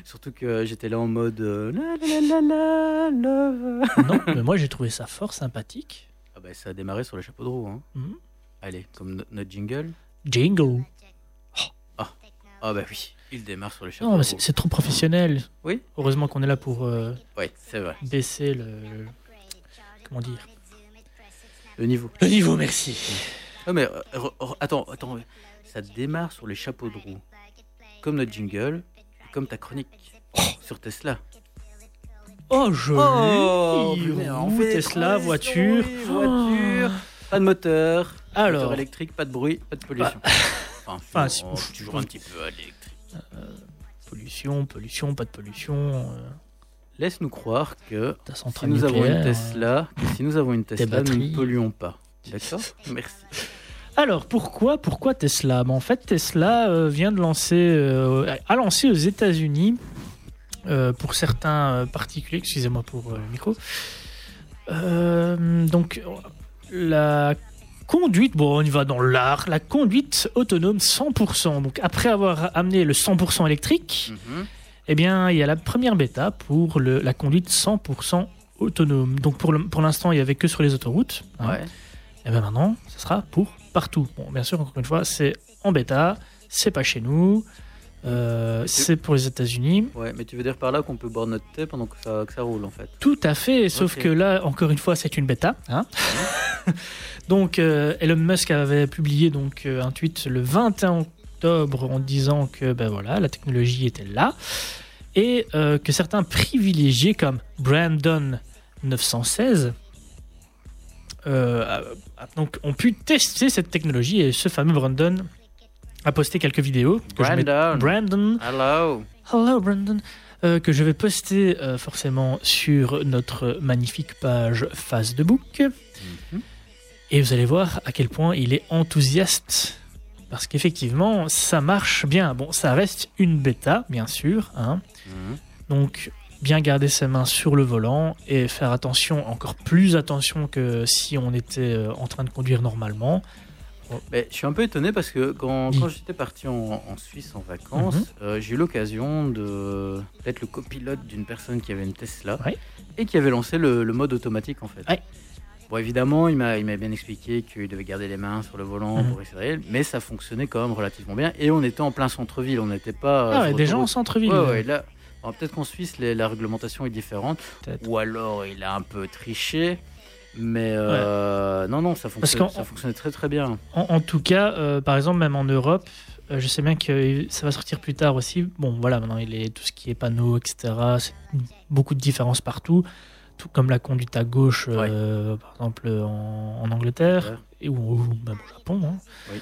Surtout que j'étais là en mode euh, la la la la love. non, mais moi j'ai trouvé ça fort sympathique. Ah bah ça a démarré sur le chapeau de roue, hein. Mhm. Allez, comme no- notre jingle. Jingle. Ah bah oui, il démarre sur le chapeau Non, mais c'est trop professionnel. Oui. Heureusement qu'on est là pour euh, Ouais, c'est vrai. baisser le. Comment dire? Le niveau. Le niveau, merci. Ah mais euh, attends, attends, ça démarre sur les chapeaux de roue. Comme notre jingle, comme ta chronique sur Tesla. Oh, joli. putain, on fait Tesla, voiture. voiture. Pas de moteur. Alors. Moteur électrique, pas de bruit, pas de pollution. Enfin, Enfin, si- on- toujours un petit peu à l'électrique. Pollution, pollution, pas de pollution. euh, Laisse-nous croire que ta si nous avons une euh. Tesla, que si nous avons une Tesla, nous ne polluons pas. D'accord? Merci. Alors pourquoi pourquoi Tesla? Ben, En fait, Tesla euh, vient de lancer, euh, a lancé aux États-Unis euh, pour certains particuliers. Excusez-moi pour le micro. Donc la conduite, bon, on y va dans l'art. La conduite autonome 100%. Donc après avoir amené le 100% électrique, Mhm. eh bien, il y a la première bêta pour le- la conduite 100% autonome. Donc pour l'instant, il y avait que sur les autoroutes. hein. Ouais. Et bien maintenant, ce sera pour partout. Bon, bien sûr, encore une fois, c'est en bêta, c'est pas chez nous, euh, c'est pour les États-Unis. Ouais, mais tu veux dire par là qu'on peut boire notre thé pendant que ça, que ça roule en fait. Tout à fait, sauf que là, encore une fois, c'est une bêta. hein. donc, euh, Elon Musk avait publié donc euh, un tweet le 21 octobre en disant que ben voilà, la technologie était là et euh, que certains privilégiés comme Brandon 916 euh, a- a- donc ont pu tester cette technologie et ce fameux Brandon a posté quelques vidéos. que je mets- Brandon. Brandon Hello. Hello Brandon, euh, que je vais poster euh, forcément sur notre magnifique page Facebook. Mhm. Et vous allez voir à quel point il est enthousiaste. Parce qu'effectivement, ça marche bien. Bon, ça reste une bêta, bien sûr. hein. Mhm. Donc, bien garder ses mains sur le volant et faire attention, encore plus attention que si on était euh, en train de conduire normalement. Mais je suis un peu étonné parce que quand, j'étais parti en, en Suisse en vacances, Mhm. euh, j'ai eu l'occasion d'être le copilote d'une personne qui avait une Tesla Ouais. et qui avait lancé le, le mode automatique en fait. Ouais. Bon, évidemment, il m'a bien expliqué qu'il devait garder les mains sur le volant Mhm. pour accélérer, mais ça fonctionnait quand même relativement bien. Et on était en plein centre-ville, on n'était pas. euh, Ah ouais, déjà en centre-ville. Ouais, ouais, là, alors, peut-être qu'en Suisse, les- la réglementation est différente, ou alors il a un peu triché. Mais euh, non, non, ça fonctionnait, ça fonctionnait très très bien. En, en tout cas, euh, par exemple, même en Europe, euh, je sais bien que ça va sortir plus tard aussi. Bon, voilà, maintenant, il est tout ce qui est panneaux, etc. C'est beaucoup de différences partout. tout comme la conduite à gauche, par exemple en, en Angleterre et, ou, ou même au Japon. hein. Oui,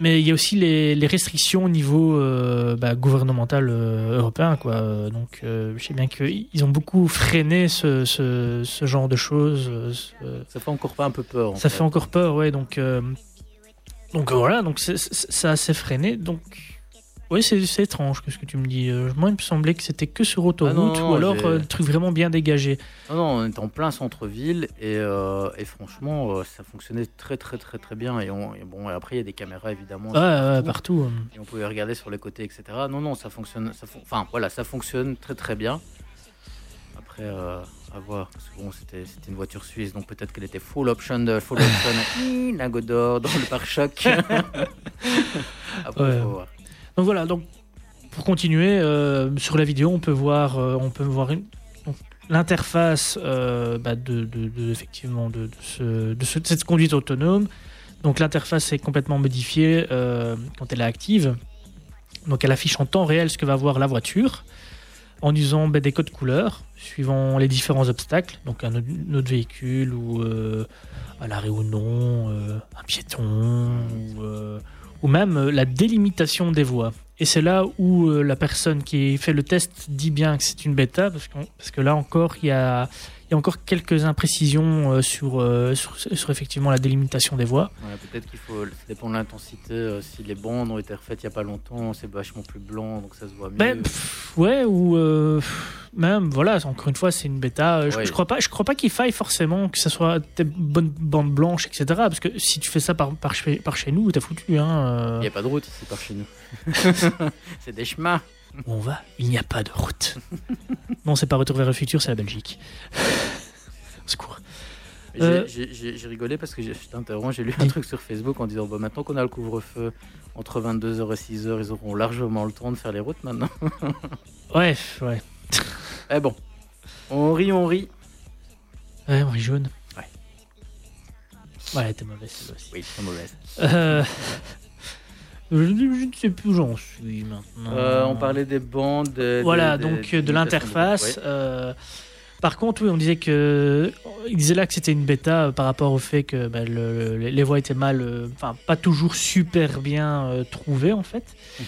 mais il y a aussi les, les restrictions au niveau euh, bah, gouvernemental euh, européen. Quoi. Donc euh, je sais bien qu'ils ont beaucoup freiné ce, ce, ce genre de choses. ce- Ça fait encore pas un peu peur. en ça fait encore peur, ouais. Donc, euh, donc voilà, donc c'est assez freiné. Donc, oui, c'est étrange ce que tu me dis. Euh, Moi, il me semblait que c'était que sur autoroute Ah non, non, ou alors euh, des trucs vraiment bien dégagés. Non, non, on est en plein centre-ville et, euh, et franchement, euh, ça fonctionnait très, très, très, très bien. Et, on, et bon, et après, il y a des caméras évidemment. Ouais, partout. partout. euh. Et on pouvait regarder sur les côtés, etc. Non, non, ça fonctionne. Ça fon- Enfin, voilà, ça fonctionne très, très bien. Après, à voir. Parce que bon, c'était une voiture suisse, donc peut-être qu'elle était full option de full option. Lingot d'or dans le pare-choc. Après, Ouais. faut voir. Donc voilà, donc pour continuer, euh, sur la vidéo, on peut voir, euh, on peut voir l'interface euh, bah, de, de- effectivement de, ce- cette conduite autonome. Donc l'interface est complètement modifiée quand elle est active. Donc elle affiche en temps réel ce que va voir la voiture en usant bah, des codes couleurs suivant les différents obstacles. Donc un autre, véhicule ou à l'arrêt ou non, un piéton ou, ou même euh, la délimitation des voies. Et c'est là où euh, la personne qui fait le test dit bien que c'est une bêta, parce, parce que là encore, il y a, il y a encore quelques imprécisions euh, sur, euh, sur, sur effectivement la délimitation des voies. Ouais, peut-être qu'il faut. Ça dépend de l'intensité. euh, si les bandes ont été refaites il n'y a pas longtemps, c'est vachement plus blanc, donc ça se voit mieux. Ben, pff, ouais, ou euh, même, voilà, encore une fois, c'est une bêta. Je, Ouais. je crois pas, je crois pas qu'il faille forcément que ce soit des bonnes bandes blanches, etc. Parce que si tu fais ça par, par, chez, par chez nous, t'as foutu. Hein, euh, Il n'y a pas de route ici par chez nous. c'est des chemins. Où on va, il n'y a pas de route. non, c'est pas Retour vers le futur, c'est la Belgique. Au secours. J'ai- Euh. J'ai rigolé parce que je t'interromps, j'ai lu un truc sur Facebook en disant bah, maintenant qu'on a le couvre-feu entre 22h et 6h, ils auront largement le temps de faire les routes maintenant. Ouais, ouais. Eh bon, on rit, on rit. Ouais, Henri Jaune. Ouais. Ouais, était mauvaise aussi. Oui, c'est mauvaise. Euh, Je, ne sais plus où j'en suis maintenant. Euh, on parlait des bandes. des- Voilà, des- donc des euh, de l'interface. euh, par contre, oui, on disait que. Il disait là que c'était une bêta par rapport au fait que bah, le- le- les voies étaient mal. Enfin, pas toujours super bien trouvées en fait. Mhm.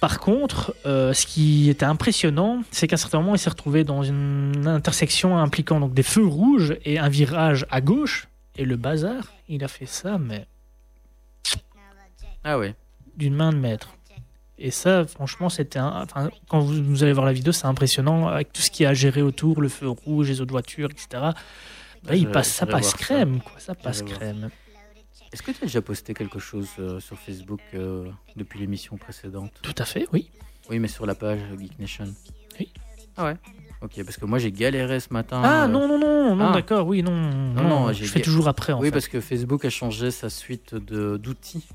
Par contre, euh, ce qui était impressionnant, c'est qu'à un certain moment, il s'est retrouvé dans une intersection impliquant donc des feux rouges et un virage à gauche. Et le bazar, il a fait ça, mais Ah ouais. d'une main de maître. Et ça, franchement, c'était un. Enfin, quand vous, vous allez voir la vidéo, c'est impressionnant avec tout ce qui a à gérer autour, le feu rouge, les autres voitures, etc. Bah, il passe, ça passe ça. crème, quoi. Ça passe crème. Est-ce que tu as déjà posté quelque chose euh, sur Facebook euh, depuis l'émission précédente? Tout à fait, oui. Oui, mais sur la page Geek Nation. Oui. Ah ouais. Ok, parce que moi j'ai galéré ce matin. Ah euh, non, non, non, non, ah. d'accord, oui, non. Non, non, je j'ai fais toujours après, en Oui, fait. parce que Facebook a changé sa suite de- d'outils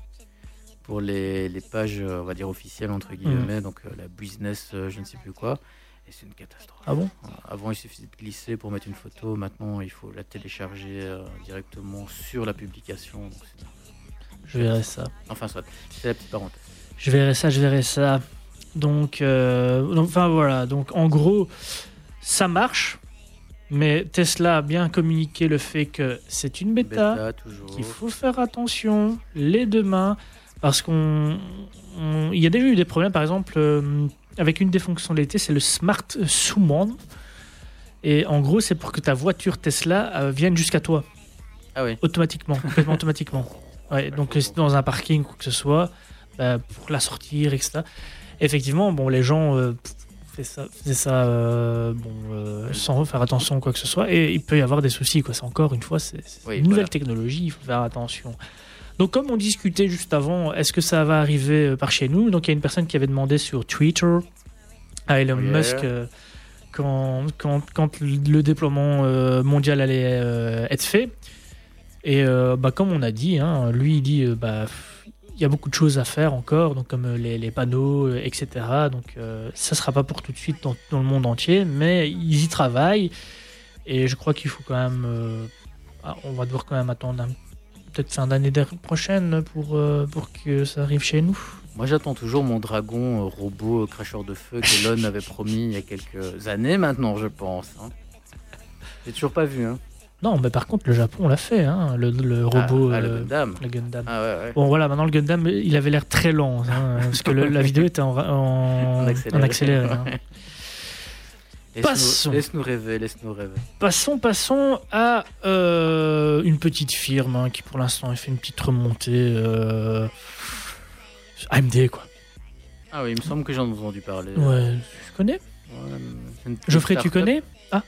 pour les, les pages, euh, on va dire, officielles, entre guillemets, donc euh, la business, euh, je ne sais plus quoi. Et c'est une catastrophe. Ah bon Avant, il suffisait de glisser pour mettre une photo. Maintenant, il faut la télécharger directement sur la publication. donc Je verrai ça. Enfin, soit. C'est la petite parenthèse. Je verrai ça, je verrai ça. Donc, euh, enfin voilà. Donc, en gros, ça marche. Mais Tesla a bien communiqué le fait que c'est une bêta. Bêta, qu'il faut faire attention les deux mains parce qu'on on- il y a déjà eu des problèmes par exemple euh, avec une des fonctionnalités c'est le smart summon et en gros c'est pour que ta voiture Tesla euh, vienne jusqu'à toi. Ah oui. automatiquement complètement automatiquement. Ouais, donc si t'es dans un parking ou quoi que ce soit bah, pour la sortir etc effectivement bon les gens euh, faisaient ça, faisaient ça euh, bon, euh, sans faire attention ou quoi que ce soit. Et il peut y avoir des soucis quoi. C'est encore une fois c'est c'est Oui, une nouvelle voilà. technologie il faut faire attention donc comme on discutait juste avant est-ce que ça va arriver euh, par chez nous? Donc il y a une personne qui avait demandé sur Twitter à Elon Yeah. Musk euh, quand, quand, quand le déploiement euh, mondial allait euh, être fait et bah, comme on a dit, hein, lui il dit bah il y a beaucoup de choses à faire encore, donc comme les, les panneaux, etc. Donc ça sera pas pour tout de suite dans, dans le monde entier, mais ils y travaillent et je crois qu'il faut quand même, ah, on va devoir quand même attendre un- peut-être fin d'année prochaine pour euh, pour que ça arrive chez nous. Moi, j'attends toujours mon dragon euh, robot euh, cracheur de feu que Elon avait promis il y a quelques années maintenant, je pense. Hein. J'ai toujours pas vu. Hein. Non, mais par contre, le Japon l'a fait, hein, le, le robot. Ah, ah, le Gundam. le Gundam. Ah ouais, ouais. Bon, voilà, maintenant le Gundam, il avait l'air très lent, hein, parce que le- la vidéo était en, en, En accéléré. en accéléré, hein. Passons. Laisse-nous rêver, laisse-nous rêver. Passons, passons à euh, une petite firme hein, qui, pour l'instant, a fait une petite remontée. euh, AMD, quoi. Ah oui, il me semble que j'en ai entendu parler. Ouais, tu connais Ouais, Geoffrey, tu connais? Ah,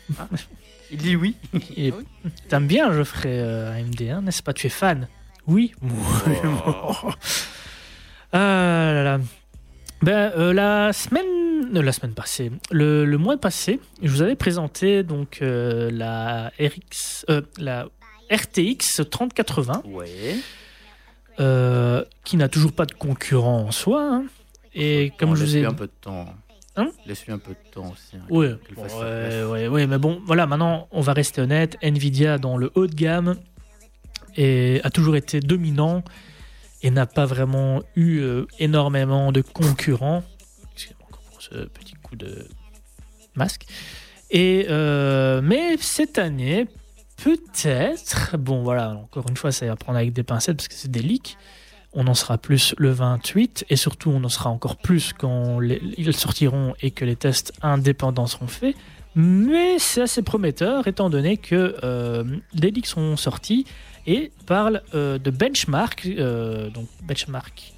Il dit oui. est- t'aimes bien Geoffrey euh, AMD, hein, n'est-ce pas? Tu es fan? Oui. Ah là là. Ben, euh, la semaine, euh, la semaine passée, le, le mois passé, je vous avais présenté donc euh, la RX, la RTX 3080, Ouais. euh, qui n'a toujours pas de concurrent en soi. hein. Et comme je vous ai, un peu de temps. Hein Laisse-lui un peu de temps aussi. hein, bon, ouais, ouais, ouais, mais bon, voilà, maintenant on va rester honnête. Nvidia dans le haut de gamme et a toujours été dominant et n'a pas vraiment eu euh, énormément de concurrents. Excusez-moi encore pour ce petit coup de masque. Et euh, mais cette année, peut-être, bon voilà, encore une fois, c'est à prendre avec des pincettes parce que c'est des leaks. On en sera plus le 28 et surtout on en sera encore plus quand ils sortiront et que les tests indépendants seront faits. Mais c'est assez prometteur étant donné que euh, les leaks sont sortis et parlent euh, de benchmark. euh, donc benchmark,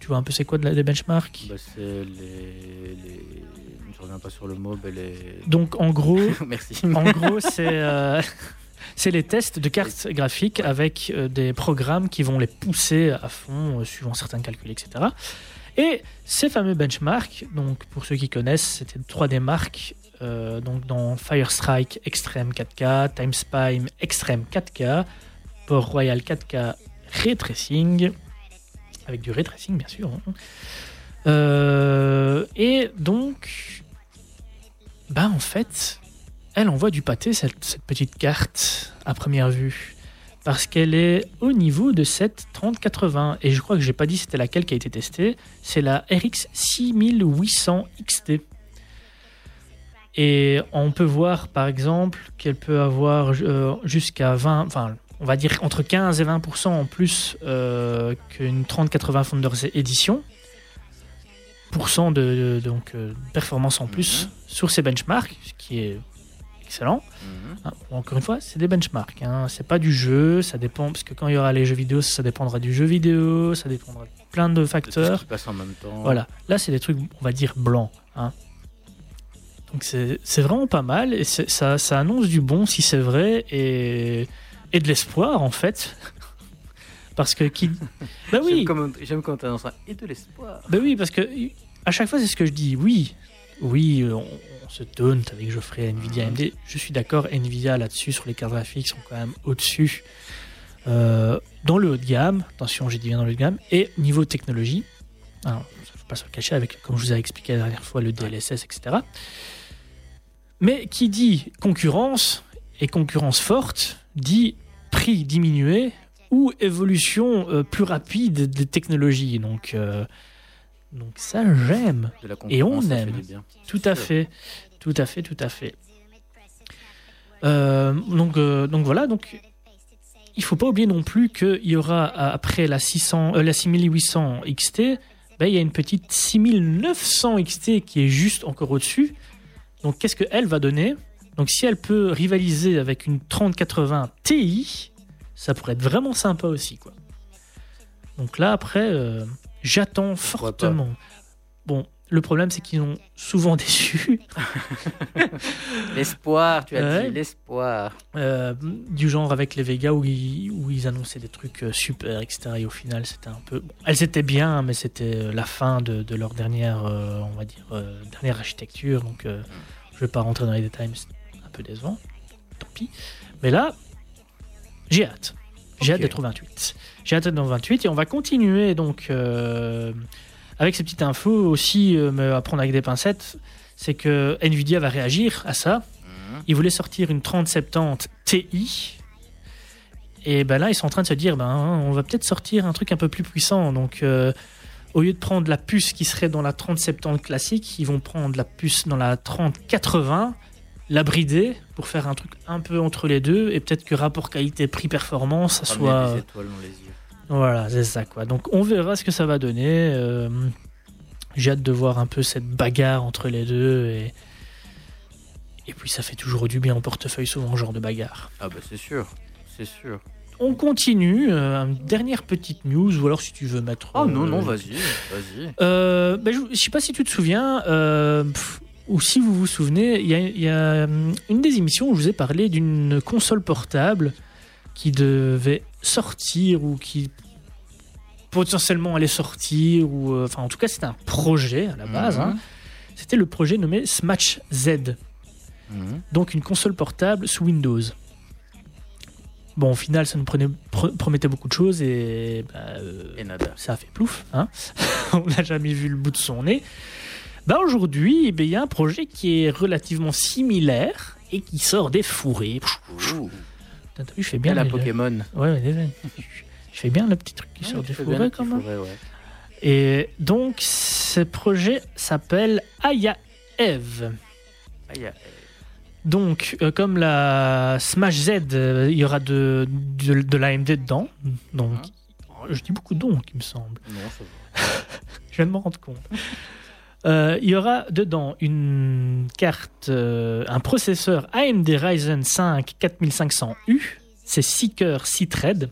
tu vois un peu c'est quoi de la- des benchmarks? Bah, c'est les, les... Je reviens pas sur le mot, mais les... Donc en gros, Merci. en gros c'est euh, c'est les tests de cartes graphiques avec des programmes qui vont les pousser à fond suivant certains calculs, etc. Et ces fameux benchmarks, donc pour ceux qui connaissent, c'était trois des marques euh, donc dans Firestrike Extreme 4K, TimeSpy Extreme 4K, Port Royal 4K Ray Tracing, avec du Ray Tracing bien sûr. hein. Euh, et donc, bah en fait, elle envoie du pâté cette, petite carte à première vue. Parce qu'elle est au niveau de cette 3080. Et je crois que j'ai pas dit c'était laquelle qui a été testée. C'est la RX 6800 XT. Et on peut voir par exemple qu'elle peut avoir euh, jusqu'à 20, enfin on va dire entre 15 et 20% en plus euh, qu'une 3080 Founders Edition. Pourcent de, de- donc, euh, performance en plus Mhm. sur ces benchmarks, ce qui est excellent. Mhm. Hein, Encore une fois, c'est des benchmarks. Hein. C'est pas du jeu, ça dépend, parce que quand il y aura les jeux vidéo, ça dépendra du jeu vidéo, ça dépendra de plein de facteurs. qui passe en même temps. Voilà, là c'est des trucs, on va dire, blancs. hein. Donc c'est vraiment pas mal, et ça, ça annonce du bon si c'est vrai, et, et de l'espoir en fait. Parce que qui. Bah oui, J'aime quand tu annonces ça. Et de l'espoir. bah oui, parce que à chaque fois c'est ce que je dis. Oui, oui, on, on se donne avec Geoffrey, Nvidia, AMD. Je suis d'accord, Nvidia là-dessus sur les cartes graphiques sont quand même au-dessus euh, dans le haut de gamme. Attention, j'ai dit bien dans le haut de gamme. Et niveau technologie, alors, ça ne faut pas se le cacher avec, comme je vous ai expliqué la dernière fois, le DLSS, etc. Mais qui dit concurrence et concurrence forte dit prix diminué ou évolution euh, plus rapide des technologies. Donc, euh, donc ça, j'aime. Et on aime. Tout à fait, tout à fait, tout à fait. Euh, donc, donc voilà, donc il faut pas oublier non plus qu'il y aura après la 600, euh, la 6800 XT, ben, il y a une petite 6900 XT qui est juste encore au-dessus. Donc qu'est-ce qu'elle va donner? Donc si elle peut rivaliser avec une 3080 Ti, ça pourrait être vraiment sympa aussi, quoi. Donc là après, euh, j'attends fortement. Bon, le problème c'est qu'ils ont souvent déçu. L'espoir, tu as Ouais. dit, l'espoir. Euh, du genre avec les Vega où ils, où ils annonçaient des trucs euh, super, etc. Et au final, c'était un peu. bon, elles étaient bien, mais c'était la fin de, de leur dernière, euh, on va dire, euh, dernière architecture. Donc, euh, je vais pas rentrer dans les détails, mais peu décevant. Tant pis. Mais là, j'ai hâte. J'ai hâte d'être au 28. J'ai hâte d'être dans le 28 et on va continuer donc euh, avec ces petites infos aussi, euh, mais à prendre avec des pincettes. C'est que Nvidia va réagir à ça. Mhm. Ils voulaient sortir une 3070 Ti. Et ben là, ils sont en train de se dire, ben, on va peut-être sortir un truc un peu plus puissant. Donc, euh, au lieu de prendre la puce qui serait dans la 3070 classique, ils vont prendre la puce dans la 3080, la brider pour faire un truc un peu entre les deux et peut-être que rapport qualité-prix-performance, ça soit. des étoiles dans les yeux. Voilà, c'est ça quoi. Donc on verra ce que ça va donner. Euh, J'ai hâte de voir un peu cette bagarre entre les deux et. Et puis ça fait toujours du bien au portefeuille, souvent, genre de bagarre. Ah bah c'est sûr, c'est sûr. On continue, euh, une dernière petite news, ou alors si tu veux mettre. Oh non, euh, non, vas-y, vas-y. Euh, ben, je, je sais pas si tu te souviens, euh, pff, ou si vous vous souvenez, il y a, il y a, hum, une des émissions où je vous ai parlé d'une console portable qui devait sortir ou qui potentiellement allait sortir, ou euh, enfin en tout cas c'était un projet à la base. Mhm. hein. C'était le projet nommé Smash Z, Mhm. donc une console portable sous Windows. Bon, au final, ça nous prenait- pr- promettait beaucoup de choses et bah, euh, Et nada. ça a fait plouf. Hein On n'a jamais vu le bout de son nez. Bah aujourd'hui, eh il y a un projet qui est relativement similaire et qui sort des fourrés. Ouh. T'as vu, je fais bien la Pokémon. Ouais, ouais, désolé. je fais bien le petit truc qui Ouais, sort des fourrés quand même. fourré, ouais. Et donc, ce projet s'appelle Aya Eve. Donc, euh, comme la Smash Z, euh, il y aura de, de, de l'AMD dedans. Donc, Hein je dis beaucoup donc, il me semble. Non, ça va. Je viens de m'en rendre compte. Euh, il y aura dedans une carte, euh, un processeur AMD Ryzen 5 4500U. C'est 6 cœurs, 6 threads,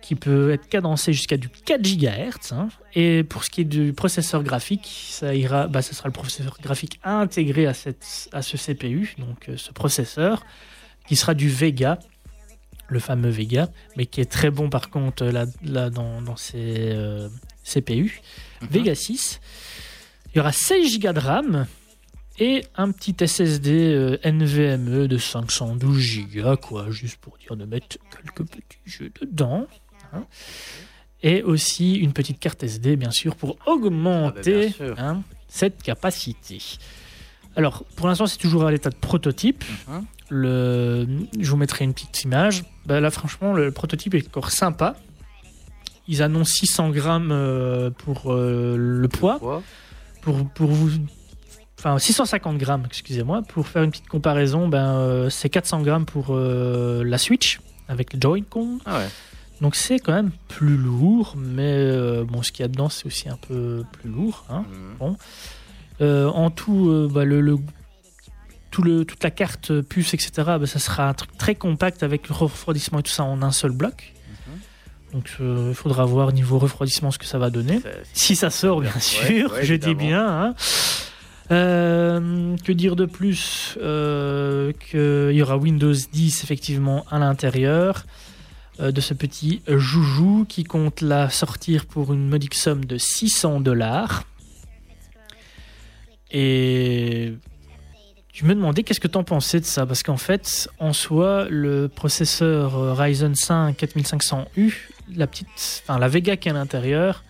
qui peut être cadencé jusqu'à du 4 GHz. hein. Et pour ce qui est du processeur graphique, ça ira, bah, ça sera le processeur graphique intégré à, cette, à ce CPU, donc euh, ce processeur, qui sera du Vega, le fameux Vega, mais qui est très bon par contre là, là dans, dans ces CPU. Mhm. Vega 6. Il y aura 16 Go de RAM et un petit SSD euh, NVMe de 512 Go, quoi, juste pour dire de mettre quelques petits jeux dedans. hein. Et aussi une petite carte SD, bien sûr, pour augmenter Ah bah, hein, cette capacité. Alors, pour l'instant, c'est toujours à l'état de prototype. Mhm. Le, je vous mettrai une petite image. Bah, là, franchement, le prototype est encore sympa. Ils annoncent 600 grammes euh, pour euh, le poids. Pour, pour vous. Enfin, 650 grammes, excusez-moi. Pour faire une petite comparaison, ben, euh, c'est 400 grammes pour euh, la Switch avec le Joy-Con. Ah ouais. Donc c'est quand même plus lourd, mais euh, bon, ce qu'il y a dedans, c'est aussi un peu plus lourd. hein. Mhm. Euh, en tout, bah, le, le- tout le, toute la carte puce, etc., bah, ça sera un truc très compact avec le refroidissement et tout ça en un seul bloc. Donc euh, il faudra voir niveau refroidissement ce que ça va donner. Si ça sort, bien sûr, ouais, je dis bien. hein. Euh, que dire de plus Euh, Qu'il y aura Windows 10 effectivement à l'intérieur euh, de ce petit joujou qui compte la sortir pour une modique somme de 600 dollars. Et je me demandais qu'est-ce que tu en pensais de ça parce qu'en fait, en soi, le processeur euh, Ryzen 5 4500U, la petite, enfin la Vega qui est à l'intérieur,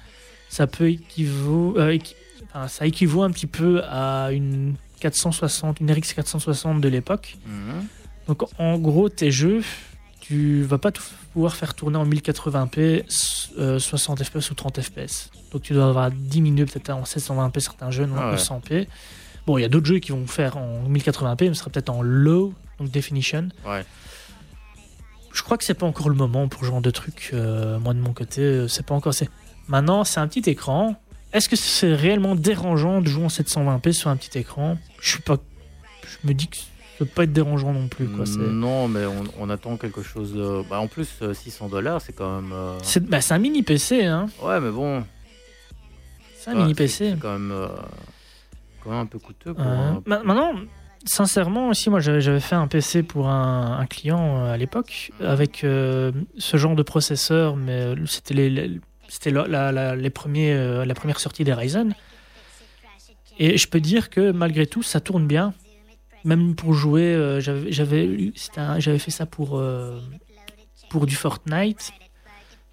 ça peut équivaut, euh, enfin, ça équivaut un petit peu à une 460, une RX 460 de l'époque. Mhm. Donc en gros, tes jeux, tu vas pas tout pouvoir faire tourner en 1080p, euh, 60 fps ou 30 fps. Donc tu dois avoir diminué peut-être en 720p certains jeux, non Ah ouais. 100p. Bon, il y a d'autres jeux qui vont faire en 1080p, mais ce sera peut-être en low, donc definition. Ouais. Je crois que c'est pas encore le moment pour ce genre de truc. euh, moi de mon côté, euh, c'est pas encore. C'est maintenant, c'est un petit écran. Est-ce que c'est réellement dérangeant de jouer en 720p sur un petit écran? Je suis pas. Je me dis que ça peut pas être dérangeant non plus. Quoi. C'est, Non, mais on, on attend quelque chose. de- Bah, en plus, euh, 600 dollars, c'est quand même. euh, c'est, bah, c'est un mini PC, hein. Ouais, mais bon. C'est un mini PC. C'est quand même, euh, quand même un peu coûteux. Pour, Ma- Maintenant, sincèrement, aussi, moi j'avais, fait un PC pour un, un client euh, à l'époque avec euh, ce genre de processeur, mais euh, c'était les, les- c'était la, la- la- les premiers, euh, la première sortie des Ryzen. Et je peux dire que malgré tout, ça tourne bien. Même pour jouer, euh, j'avais, fait ça pour, euh, pour du Fortnite.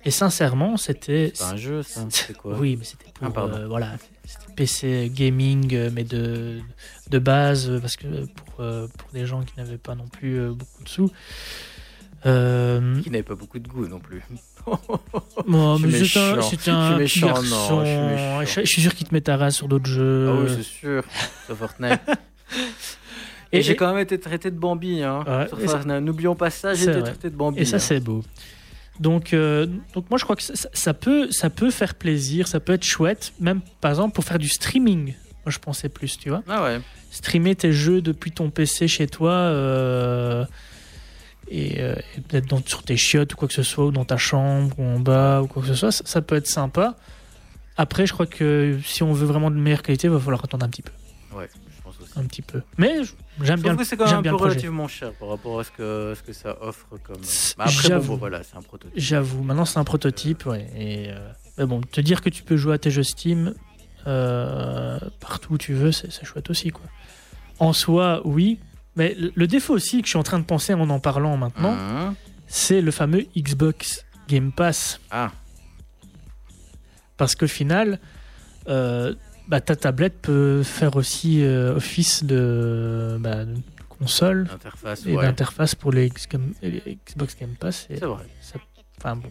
Et sincèrement, c'était. C'est un jeu, ça. C'est quoi Oui, mais c'était pour Ah, euh, voilà, c'était PC gaming, euh, mais de, de base, euh, parce que pour, euh, pour des gens qui n'avaient pas non plus beaucoup de sous. Euh, Qui n'avait pas beaucoup de goût non plus. bon, c'est un, un Je suis méchant, non, je suis méchant. Je, je suis sûr qu'il te met ta race sur d'autres jeux. Ah oui, c'est sûr. Sur Fortnite. Et, Et- j'ai quand même été traité de Bambi. Hein, Ouais. N'oublions pas ça, j'ai été traité de Bambi. Et ça, hein. c'est beau. Donc, euh, donc moi, je crois que ça, ça peut, ça peut faire plaisir, ça peut être chouette, même par exemple pour faire du streaming. Moi, je pensais plus, tu vois. Ah ouais. Streamer tes jeux depuis ton PC chez toi euh, et, euh, et peut-être sur tes chiottes ou quoi que ce soit, ou dans ta chambre ou en bas ou quoi que ce soit, ça, ça peut être sympa. Après, je crois que si on veut vraiment de meilleure qualité, il va falloir attendre un petit peu. Ouais, je pense aussi. Un petit peu. Mais je- j'aime bien, que c'est quand même un peu relativement cher par rapport à ce que, ce que ça offre comme. Bah, après, bon, voilà, c'est un prototype. J'avoue, maintenant c'est un prototype, ouais. Et, euh, mais bon, te dire que tu peux jouer à tes jeux Steam euh, partout où tu veux, c'est chouette aussi, quoi. En soi, oui. Mais le le défaut aussi que je suis en train de penser en en parlant maintenant, Hein c'est le fameux Xbox Game Pass. Ah, Parce qu'au final, euh, bah, ta tablette peut faire aussi euh, office de, bah, de console et ouais. d'interface pour les, X- les Xbox Game Pass. C'est vrai. ça- enfin, bon.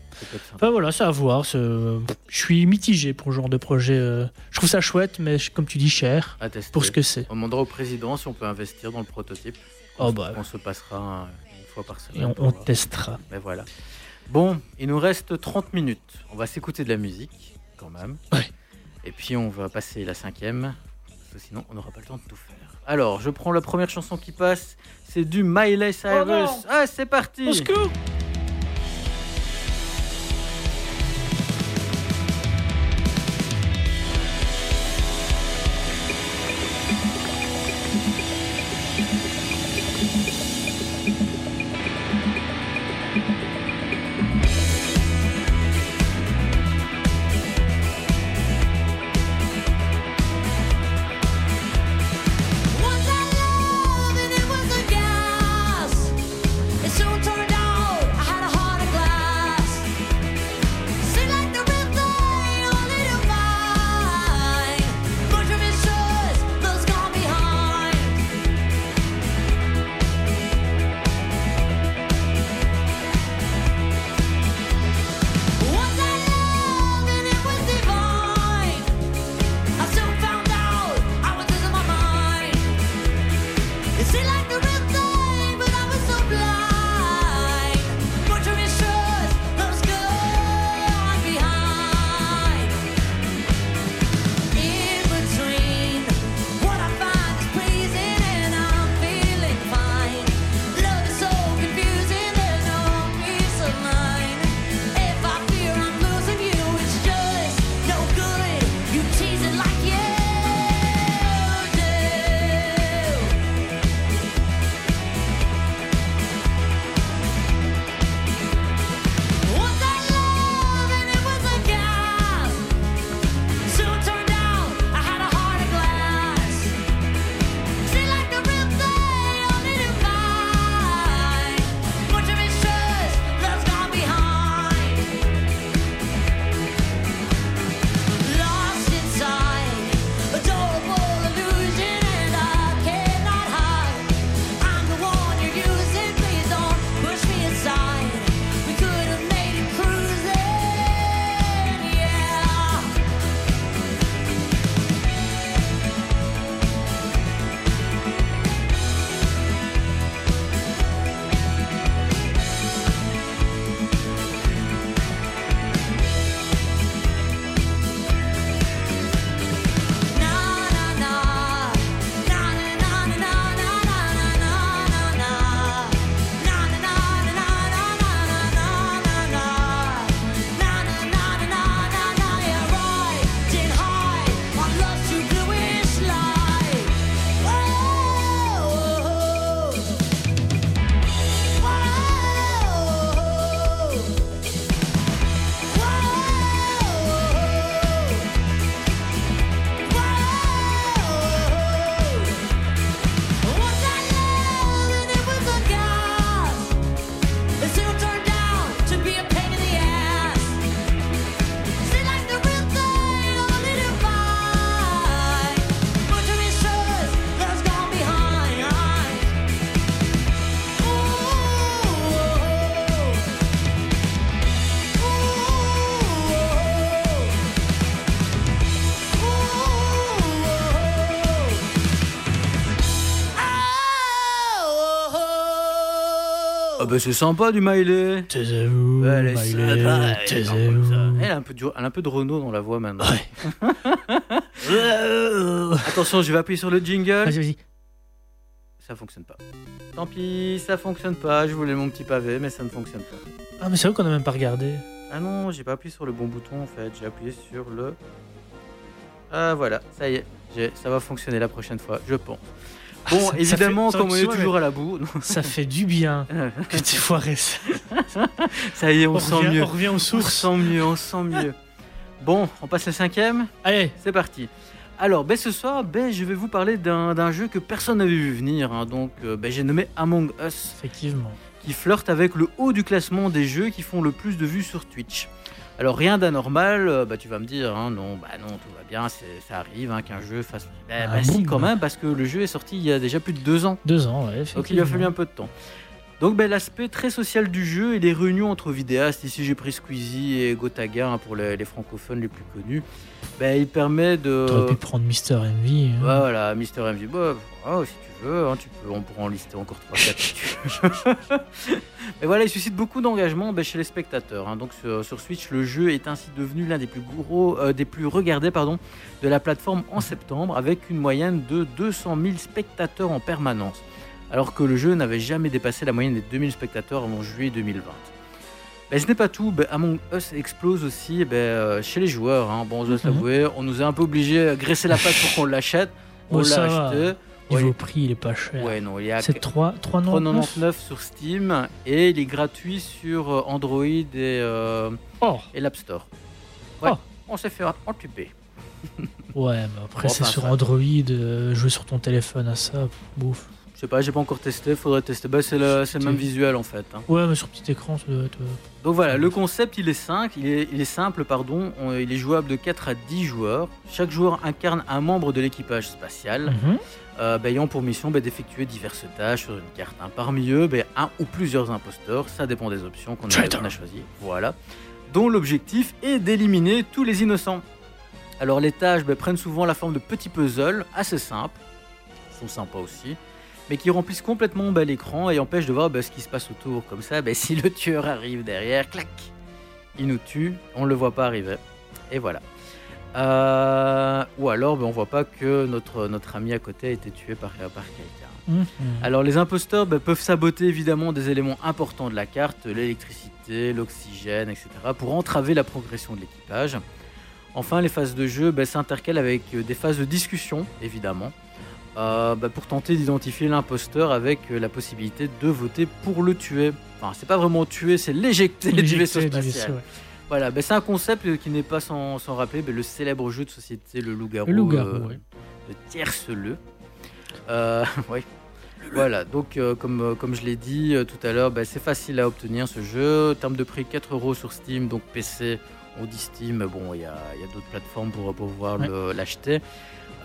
Enfin voilà, c'est à voir. Je suis mitigé pour ce genre de projet. euh. Je trouve ça chouette, mais comme tu dis, cher pour ce que c'est. On demandera au président si on peut investir dans le prototype. Oh On- bah. On se passera une fois par semaine. Et on, testera. Mais voilà. Bon, il nous reste 30 minutes. On va s'écouter de la musique, quand même. Ouais. Et puis on va passer la cinquième, parce que sinon on n'aura pas le temps de tout faire. Alors, je prends la première chanson qui passe. C'est du Miley Cyrus. non. ah, c'est parti Au secours bah c'est sympa du Miley. Taisez-vous, Elle est Miley, sympa, elle taisez-vous. A un peu, du- elle a un peu de Renault dans la voix maintenant. Ouais. Attention, je vais appuyer sur le jingle. Vas-y, vas-y. Ça fonctionne pas. Tant pis, ça fonctionne pas. Je voulais mon petit pavé, mais ça ne fonctionne pas. Ah, mais c'est vrai qu'on a même pas regardé. Ah non, j'ai pas appuyé sur le bon bouton en fait. J'ai appuyé sur le. Ah voilà, ça y est. Ça va fonctionner la prochaine fois, je pense. Bon, évidemment, fait- comme on est toujours à la boue, Ça fait du bien que tu foiré ça. y est, on, On, sent revient, mieux. on revient aux On sources. sent mieux, on sent mieux. Bon, on passe le cinquième Allez, C'est parti. Alors, ben, ce soir, ben, je vais vous parler d'un d'un jeu que personne n'avait vu venir. hein. donc, euh, ben, j'ai nommé Among Us, effectivement. qui flirte avec le haut du classement des jeux qui font le plus de vues sur Twitch. Alors, rien d'anormal, euh, bah, tu vas me dire, hein, non, bah non, tout va bien, ça arrive hein, qu'un jeu fasse. Ben, Ah ben, si, quand bah. même, parce que le jeu est sorti il y a déjà plus de deux ans. Deux ans, ouais. Donc il lui a fallu un peu de temps. Donc ben, l'aspect très social du jeu et les réunions entre vidéastes, ici j'ai pris Squeezie et Gotaga hein, pour les, les francophones les plus connus, ben, il permet de... T'aurais pu prendre Mister MV. hein. Voilà, Mister MV, bah, oh, si tu veux, hein, tu peux, on pourra en lister encore 3-4 si tu veux. Mais voilà, il suscite beaucoup d'engagement ben, chez les spectateurs. hein. Donc sur, sur Switch, le jeu est ainsi devenu l'un des plus gros, euh, des plus regardés pardon, de la plateforme en septembre, avec une moyenne de 200 000 spectateurs en permanence. Alors que le jeu n'avait jamais dépassé la moyenne des 2000 spectateurs avant juillet 2020. Mais ce n'est pas tout, ben, Among Us explose aussi ben, euh, chez les joueurs. hein. Bon, je dois s'avouer, on nous a un peu obligé à graisser la patte pour qu'on l'achète. On Bon, l'a ça va. acheté. Niveau Ouais. prix, il est pas cher. Ouais, non, il y a C'est 3, 3 3,99 sur Steam et il est gratuit sur euh, Android et, euh, Oh, et l'App Store. Ouais, Oh. on s'est fait entuber. ouais, mais après, Bon, c'est sur ça- Android. euh, jouer sur ton téléphone à ça, bouffe. Je sais pas, j'ai pas encore testé, faudrait tester. Bah, c'est le, même visuel en fait. hein. Ouais, mais sur petit écran, ça doit être. euh, Donc voilà, le concept il est, simple, il est, il est simple, pardon. On- il est jouable de 4 à 10 joueurs. Chaque joueur incarne un membre de l'équipage spatial. mhm. euh, bah, ayant pour mission bah, d'effectuer diverses tâches sur une carte. hein. Parmi eux, bah, un ou plusieurs imposteurs, ça dépend des options qu'on a, a choisies. Voilà. Dont l'objectif est d'éliminer tous les innocents. Alors les tâches prennent souvent la forme de petits puzzles assez simples, sont sympas aussi, mais qui remplissent complètement bah, l'écran et empêchent de voir bah, ce qui se passe autour. Comme ça, bah, si le tueur arrive derrière, clac, il nous tue, on ne le voit pas arriver. Et voilà. Euh, ou alors, on voit pas que notre, notre ami à côté a été tué par, par quelqu'un. Mhm. Alors, les imposteurs peuvent saboter évidemment des éléments importants de la carte, l'électricité, l'oxygène, etc., pour entraver la progression de l'équipage. Enfin, les phases de jeu s'intercalent avec euh, des phases de discussion, évidemment, euh, ben, pour tenter d'identifier l'imposteur avec euh, la possibilité de voter pour le tuer. Enfin, c'est pas vraiment tuer, c'est l'éjecter du vaisseau du spatial. vaisseau, ouais. Voilà, ben c'est un concept euh, qui n'est pas sans, sans rappeler ben, le célèbre jeu de société Le Loup-Garou Le loup-garou, euh, ouais. de Tierceleux. Euh, ouais. Voilà, donc euh, comme, comme je l'ai dit euh, tout à l'heure, c'est facile à obtenir ce jeu. En termes de prix, 4 euros sur Steam, donc PC, on dit Steam, mais bon, il y a, il y a d'autres plateformes pour pouvoir Ouais. le- l'acheter.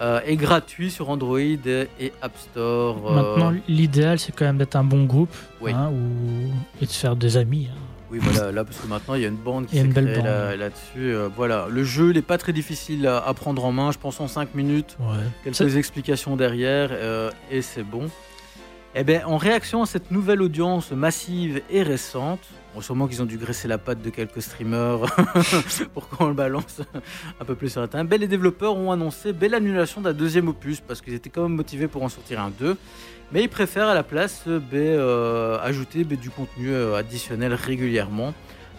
Euh, et gratuit sur Android et, App Store. euh, Maintenant, l'idéal, c'est quand même d'être un bon groupe Oui. hein, ou... et de faire des amis. hein. Oui, voilà, là, parce que maintenant, il y a une bande qui s'est créée là- là-dessus. Euh, voilà, le jeu, il n'est pas très difficile à, à prendre en main. Je pense en 5 minutes. Ouais. quelques explications derrière et c'est bon. Eh bien, en réaction à cette nouvelle audience massive et récente, bon, sûrement qu'ils ont dû graisser la patte de quelques streamers pour qu'on le balance un peu plus sur Internet, ben, les développeurs ont annoncé ben, l'annulation d'un deuxième opus parce qu'ils étaient quand même motivés pour en sortir un 2. Mais ils préfèrent à la place euh, ajouter du contenu euh, additionnel régulièrement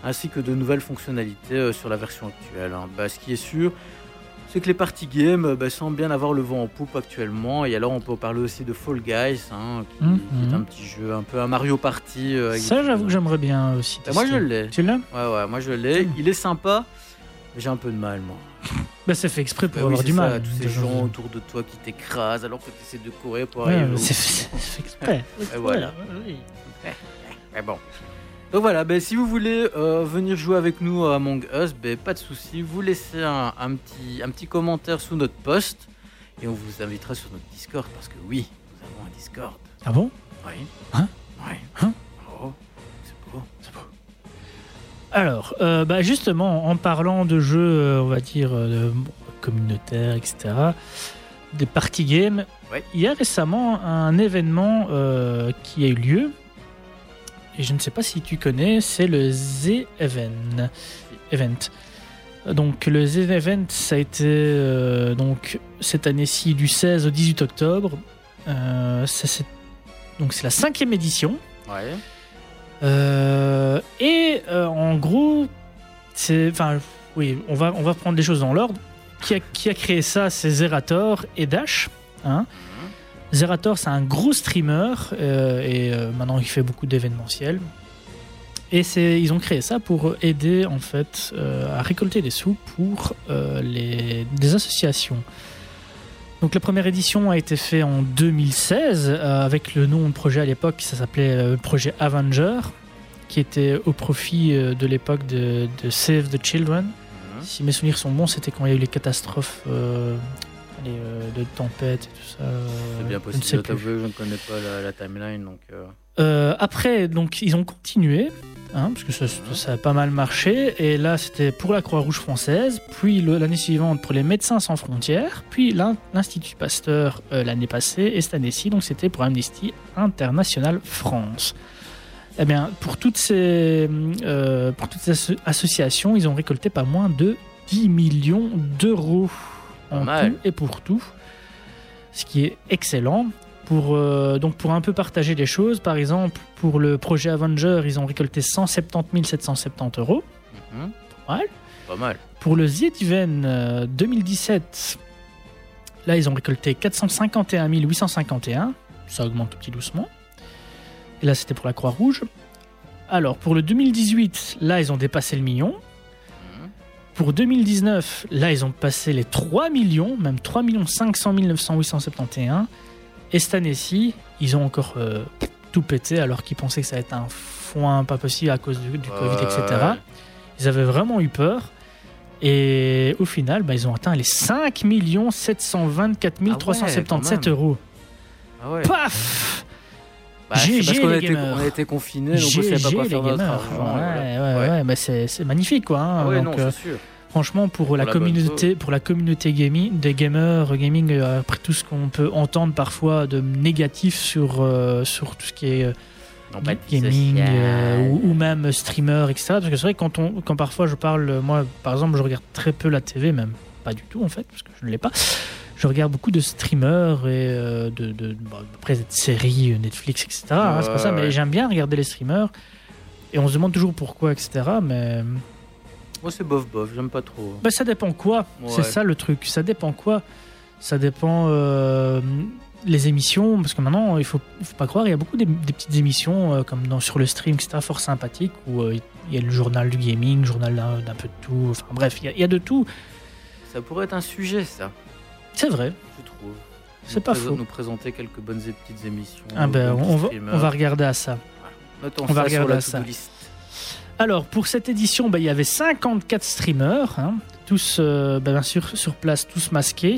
ainsi que de nouvelles fonctionnalités euh, sur la version actuelle. hein. Ben, ce qui est sûr, c'est que les party games euh, bah, semblent bien avoir le vent en poupe actuellement. Et alors, on peut parler aussi de Fall Guys, hein, qui, Mhm. qui est un petit jeu, un peu un Mario Party. euh, Ça, j'avoue que j'aimerais bien aussi. Bah, moi, je l'ai. Tu l'as? Ouais, ouais, moi je l'ai. Il est sympa, mais j'ai un peu de mal, moi. bah, C'est fait exprès pour Bah avoir du ça, mal. tous ces gens autour de toi qui t'écrasent alors que tu essaies de courir pour Ouais, arriver. c'est fait exprès. Et voilà. Oui. Mais bon. Donc voilà, ben, si vous voulez euh, venir jouer avec nous à Among Us, ben, pas de souci, vous laissez un, un petit, un petit commentaire sous notre post et on vous invitera sur notre Discord parce que oui, nous avons un Discord. Ah bon? Oui. Hein? Oui. Hein? Oh, c'est beau. Alors, euh, bah justement, en parlant de jeux, euh, on va dire, euh, communautaires, etc., des party games, Ouais. il y a récemment un événement euh, qui a eu lieu et je ne sais pas si tu connais, c'est le Z-Event. Event. Donc le Z-Event, ça a été euh, donc cette année-ci du 16 au 18 octobre. Euh, ça, donc c'est la cinquième édition. Ouais. Euh, et en gros, c'est, enfin, oui, on va on va prendre les choses dans l'ordre. Qui a, qui a créé ça C'est Zerator et Dash. Hein Zerator, c'est un gros streamer euh, et euh, maintenant il fait beaucoup d'événementiels. Et c'est, ils ont créé ça pour aider en fait euh, à récolter des sous pour euh, les, des associations. Donc la première édition a été faite en 2016 euh, avec le nom de projet à l'époque, ça s'appelait projet Avenger, qui était au profit de l'époque de, de Save the Children. Mhm. Si mes souvenirs sont bons, c'était quand il y a eu les catastrophes euh, allez, euh, de tempête et tout ça. euh, C'est bien je ne sais possible. Je plus. je ne connais pas la, la timeline, donc. euh, Euh, après, donc ils ont continué, hein, parce que ça, ça a pas mal marché. Et là, c'était pour la Croix-Rouge française, puis l'année suivante pour les Médecins sans frontières, puis l'In- l'Institut Pasteur euh, l'année passée, et cette année-ci, donc c'était pour Amnesty International France. Eh bien, pour toutes ces, euh, pour toutes ces asso- associations, ils ont récolté pas moins de 10 millions d'euros en mal. tout et pour tout, ce qui est excellent. Pour, euh, donc pour un peu partager les choses, par exemple, pour le projet Avenger, ils ont récolté 170 770 euros. mhm. Pas mal. Pas mal. Pour le Z-Event euh, 2017, là, ils ont récolté 451 851. Ça augmente tout petit doucement. Et là, c'était pour la Croix-Rouge. Alors, pour le 2018, là, ils ont dépassé le million. Pour 2019, là, ils ont passé les 3 millions, même 3 500 900 871. Et cette année-ci, ils ont encore euh, tout pété alors qu'ils pensaient que ça allait être un foin pas possible à cause du, du Covid, etc. Ils avaient vraiment eu peur. Et au final, bah, ils ont atteint les 5 724 377 Ah ouais, quand même. euros. Ah ouais. Paf Bah, GG, parce qu'on a, été- a confinés, donc on savait pas quoi faire notre gamers. argent. Ouais, voilà. ouais, ouais, bah, c'est magnifique quoi. hein. Ah ouais, Donc, non, euh, sûr. franchement, pour, la, communauté, pour la communauté gaming, des gamers, gaming, euh, après tout ce qu'on peut entendre parfois de négatif sur, euh, sur tout ce qui est Non, gaming ou, ou même streamer, etc. Parce que c'est vrai que quand, on, quand parfois je parle, moi par exemple, je regarde très peu la TV, même pas du tout en fait, parce que je ne l'ai pas. Je regarde beaucoup de streamers et euh, de, de, bon, après de séries, euh, Netflix, etc. hein, c'est pas Ouais, ça, mais j'aime bien regarder les streamers. Et on se demande toujours pourquoi, etc. Mais Moi, c'est bof bof, j'aime pas trop. bah, ça dépend quoi. Ouais. C'est ça le truc. Ça dépend quoi. Ça dépend euh, les émissions. Parce que maintenant, il faut, faut pas croire, il y a beaucoup des, des petites émissions euh, comme dans, sur le stream, etc. Fort sympathiques où euh, il y a le journal du gaming, le journal d'un d'un peu de tout. Enfin bref, il y a- il y, a de tout. Ça pourrait être un sujet, ça, C'est vrai. je trouve. C'est pas faux. Nous présenter quelques bonnes et petites émissions. Ah ben, on va, streamers. on va regarder à ça. On va regarder à ça. Alors, pour cette édition, bah, il y avait 54 streamers, hein, tous, euh, bah, bien sûr, sur place, tous masqués.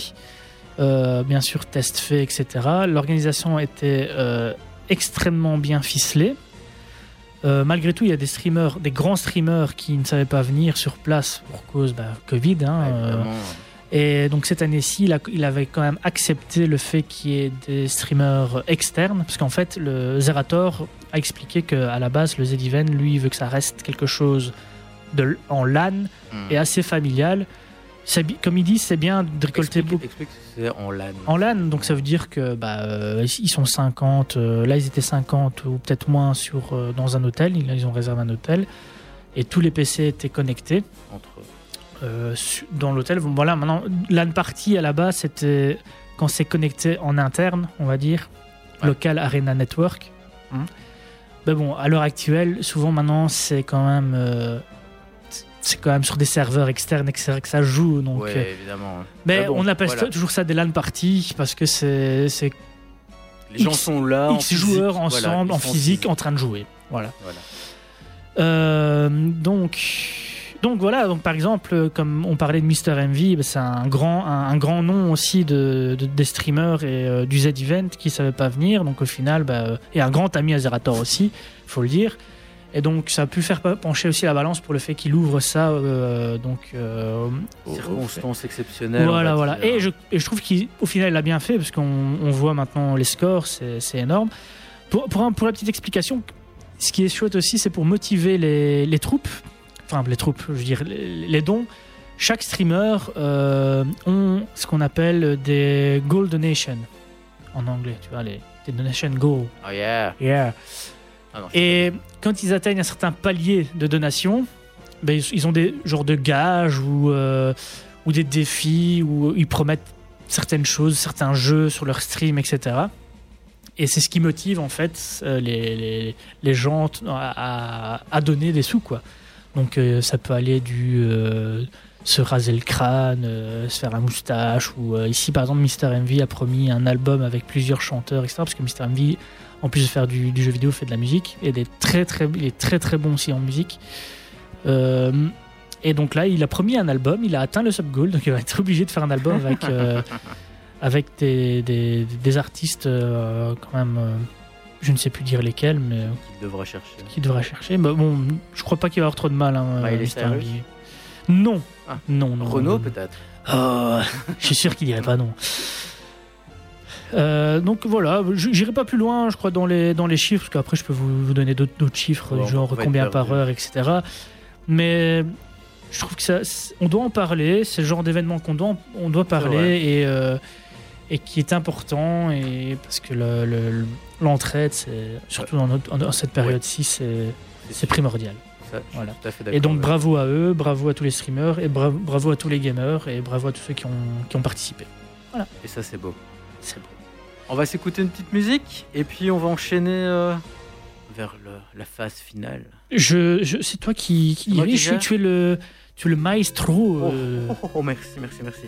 Euh, bien sûr, test fait, etc. L'organisation était euh, extrêmement bien ficelée. Euh, malgré tout, il y a des streamers, des grands streamers qui ne savaient pas venir sur place pour cause bah, Covid. hein, Ouais. Et donc cette année-ci, il, avait quand même accepté le fait qu'il y ait des streamers externes, parce qu'en fait, le Zerator a expliqué qu'à la base, le Z-Event, lui, il veut que ça reste quelque chose de, en LAN Hmm. et assez familial. Comme il dit, c'est bien de récolter beaucoup explique ce que c'est en LAN. en LAN, donc ça veut dire que bah, euh, ils sont 50, euh, là ils étaient 50 ou peut-être moins sur, euh, dans un hôtel, ils, ils ont réservé un hôtel, et tous les PC étaient connectés Entre... euh, dans l'hôtel. Voilà, maintenant, LAN party à la base, c'était quand c'est connecté en interne, on va dire, Ouais. local Arena Network. Mais bon, à l'heure actuelle, souvent maintenant, c'est quand même. euh, c'est quand même sur des serveurs externes etc., que ça joue. Donc, ouais, euh, évidemment. mais Mais bon, on appelle voilà. toujours ça des LAN parties parce que c'est Les gens sont là. en X physique, joueurs ensemble, en physique, en train de jouer. Voilà. Voilà. Donc, donc voilà, donc par exemple, euh, comme on parlait de Mr. MV, bah, c'est un grand, un, un grand nom aussi de, de- des streamers et euh, du Z-Event qui ne savait pas venir. Donc au final, bah, euh, et un grand ami à Zerator aussi, faut le dire. Et donc ça a pu faire pencher aussi la balance pour le fait qu'il ouvre ça. euh, donc euh, Circonstances exceptionnelles. on voilà, voilà. Et je, et je trouve qu'au final, il a bien fait parce qu'on on voit maintenant les scores, c'est c'est énorme. Pour, pour, un- pour la petite explication, ce qui est chouette aussi, c'est pour motiver les, les troupes, enfin les troupes, je veux dire les, dons. Chaque streamer euh, ont ce qu'on appelle des goal donation en anglais, tu vois, les, des donation goal. Oh yeah. Yeah. Ah non, Et quand ils atteignent un certain palier de donation, ben, ils- ils ont des genres de gages ou, euh, ou des défis où ils promettent certaines choses, certains jeux sur leur stream, etc. Et c'est ce qui motive en fait euh, les, les, les gens à- à donner des sous. quoi. Donc euh, ça peut aller du euh, se raser le crâne, euh, se faire la moustache, ou euh, ici par exemple Mister MV a promis un album avec plusieurs chanteurs, etc. Parce que Mister MV en plus de faire du, du jeu vidéo, fait de la musique. Et il est très très, il est très, très bon aussi en musique. Euh, et donc là, il a promis un album, il a atteint le sub goal, donc il va être obligé de faire un album avec, avec des, des, des artistes quand même, je ne sais plus dire lesquels, mais euh, Qu'il devra chercher. qui devra chercher. Mais bon, je crois pas qu'il va avoir trop de mal. Hein, Miley Mr. Cyrus MV. Non. Ah. non, non. Renault peut-être. Oh, je suis sûr qu'il dirait pas non. Euh, donc voilà, j'irai pas plus loin, je crois, dans les, dans les chiffres, parce qu'après je peux vous, vous donner d'autres chiffres, Ouais, on genre combien par heure, etc. Mais je trouve que ça, on doit en parler, c'est le genre d'événement qu'on doit, on doit parler et, euh, et qui est important, et parce que le- le- l'entraide, c'est surtout dans, notre- dans cette période-ci, c'est c'est primordial. Ça, Voilà. Et donc bravo à eux, bravo à tous les streamers, et bra- bravo à tous les gamers, et bravo à tous ceux qui ont, qui ont participé. toi. Et ça, c'est beau. C'est bon. On va s'écouter une petite musique et puis on va enchaîner euh, vers le- la phase finale. Je, je, c'est toi qui, qui tu es le, tu es le maestro. Oh, euh. oh, oh, oh, merci, merci, merci.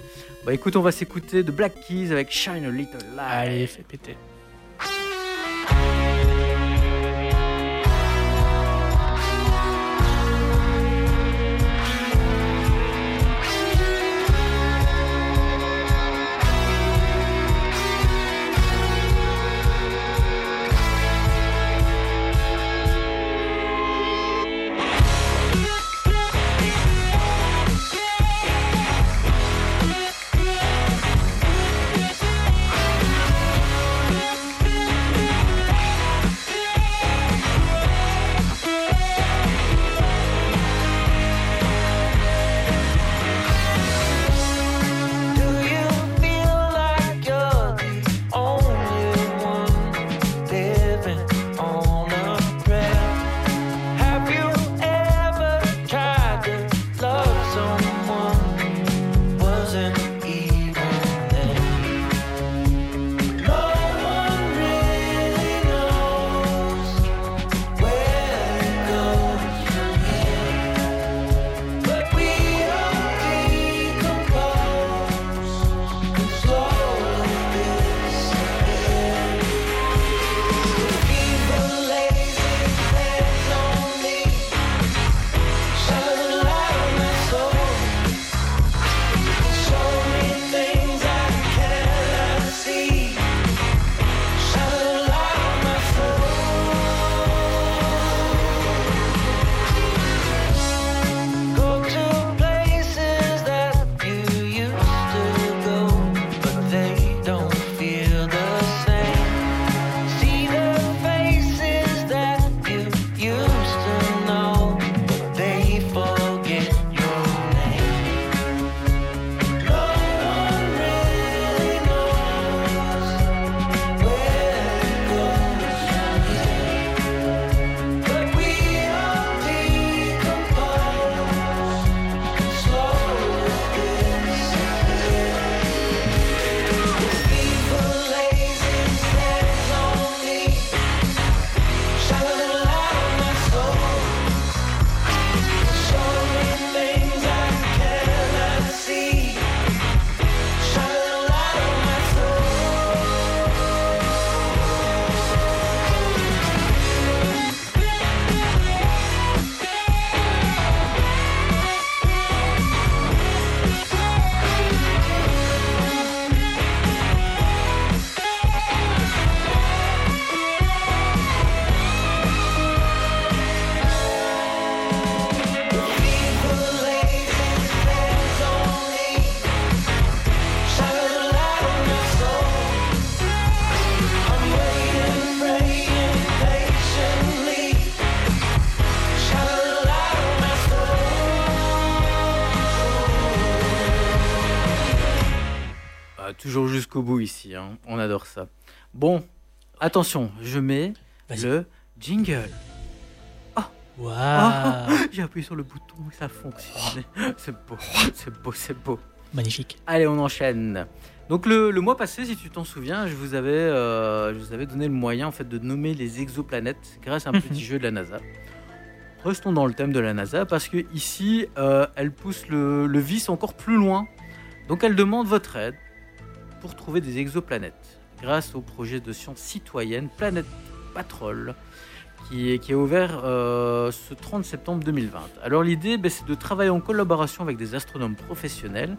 Bah écoute, on va s'écouter de Black Keys avec Shine a Little Light. Allez, fais péter. Jusqu'au bout ici. hein. On adore ça. Bon, attention, je mets le jingle. Ah, J'ai appuyé sur le bouton et ça fonctionne. C'est beau, c'est beau, c'est beau. Magnifique. Allez, on enchaîne. Donc le, le mois passé, si tu t'en souviens, je vous avais, euh, je vous avais donné le moyen en fait de nommer les exoplanètes grâce à un petit jeu de la NASA. Restons dans le thème de la NASA parce que ici, euh, elle pousse le, le vice encore plus loin. Donc elle demande votre aide pour trouver des exoplanètes grâce au projet de science citoyenne Planète Patrol qui est, qui est ouvert euh, ce 30 septembre 2020. Alors l'idée, ben, c'est de travailler en collaboration avec des astronomes professionnels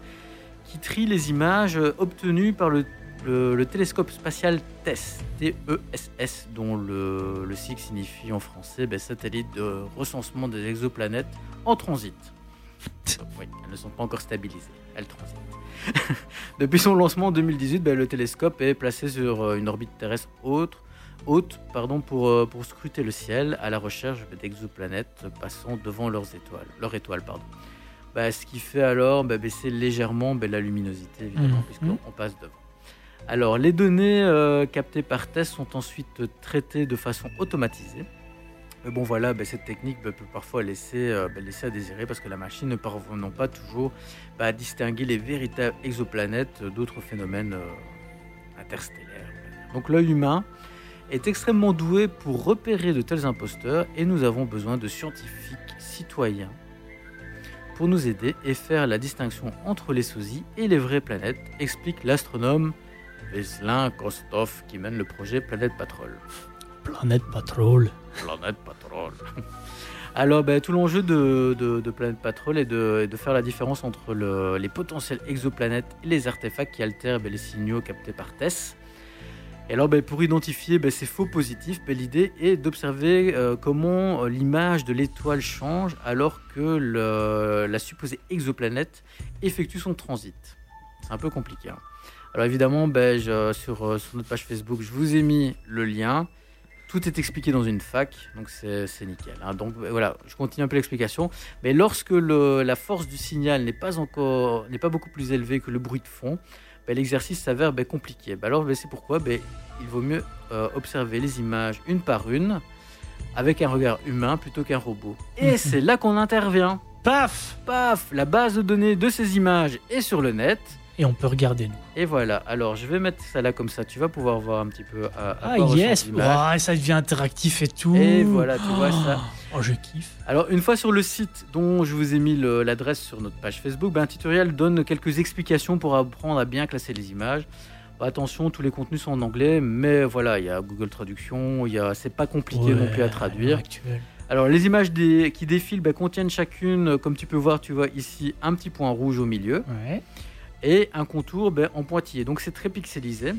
qui trient les images obtenues par le, le- le télescope spatial TESS, T-E-S-S, dont le, le sigle signifie en français ben, satellite de recensement des exoplanètes en transit. Oui, elles ne sont pas encore stabilisées, elles transitent. Depuis son lancement en 2018, ben, le télescope est placé sur euh, une orbite terrestre haute, haute pardon, pour, euh, pour scruter le ciel à la recherche ben, d'exoplanètes passant devant leurs étoiles, leur étoile. Pardon. Bah, ce qui fait alors bah, baisser légèrement bah, la luminosité, évidemment, Mhm. puisqu'on passe devant. Alors, les données euh, captées par test sont ensuite traitées de façon automatisée. Mais bon, voilà, bah, cette technique bah, peut parfois laisser, euh, bah, laisser à désirer parce que la machine ne parvenant pas toujours à distinguer les véritables exoplanètes d'autres phénomènes euh, interstellaires. Donc, l'œil humain est extrêmement doué pour repérer de tels imposteurs et nous avons besoin de scientifiques citoyens pour nous aider et faire la distinction entre les sosies et les vraies planètes, explique l'astronome Veselin Kostov qui mène le projet Planète Patrol. Planète Patrol. Planète Patrol. Alors, ben, tout l'enjeu de, Planète Patrol est de, faire la différence entre le- les potentielles exoplanètes et les artefacts qui altèrent ben, les signaux captés par TESS. Et alors, ben, pour identifier ces faux positifs, l'idée est d'observer euh, comment euh, l'image de l'étoile change alors que la supposée exoplanète effectue son transit. C'est un peu compliqué. hein. Alors évidemment, euh, sur notre page Facebook, je vous ai mis le lien. Tout est expliqué dans une fac, donc c'est nickel. hein. Donc euh, voilà, je continue un peu l'explication. Mais lorsque le- la force du signal n'est pas encore, n'est pas beaucoup plus élevée que le bruit de fond, ben, l'exercice s'avère ben, compliqué. Ben, alors c'est pourquoi il vaut mieux euh, observer les images une par une avec un regard humain plutôt qu'un robot. Et c'est là qu'on intervient. Paf Paf, la base de données de ces images est sur le net. Et on peut regarder nous. Et voilà, alors je vais mettre ça là comme ça, tu vas pouvoir voir un petit peu à, à Ah yes Ça devient interactif et tout. Et voilà, tu vois ça. Oh, je kiffe. Alors, une fois sur le site dont je vous ai mis l'adresse sur notre page Facebook, ben, un tutoriel donne quelques explications pour apprendre à bien classer les images. Bah, attention, tous les contenus sont en anglais, mais voilà, il y a Google Traduction, il y a, c'est pas compliqué non plus à traduire. actuel. Alors, les images des- qui défilent ben, contiennent chacune, euh, comme tu peux voir, tu vois ici, un petit point rouge au milieu Ouais. Et un contour ben, en pointillé. Donc, c'est très pixelisé.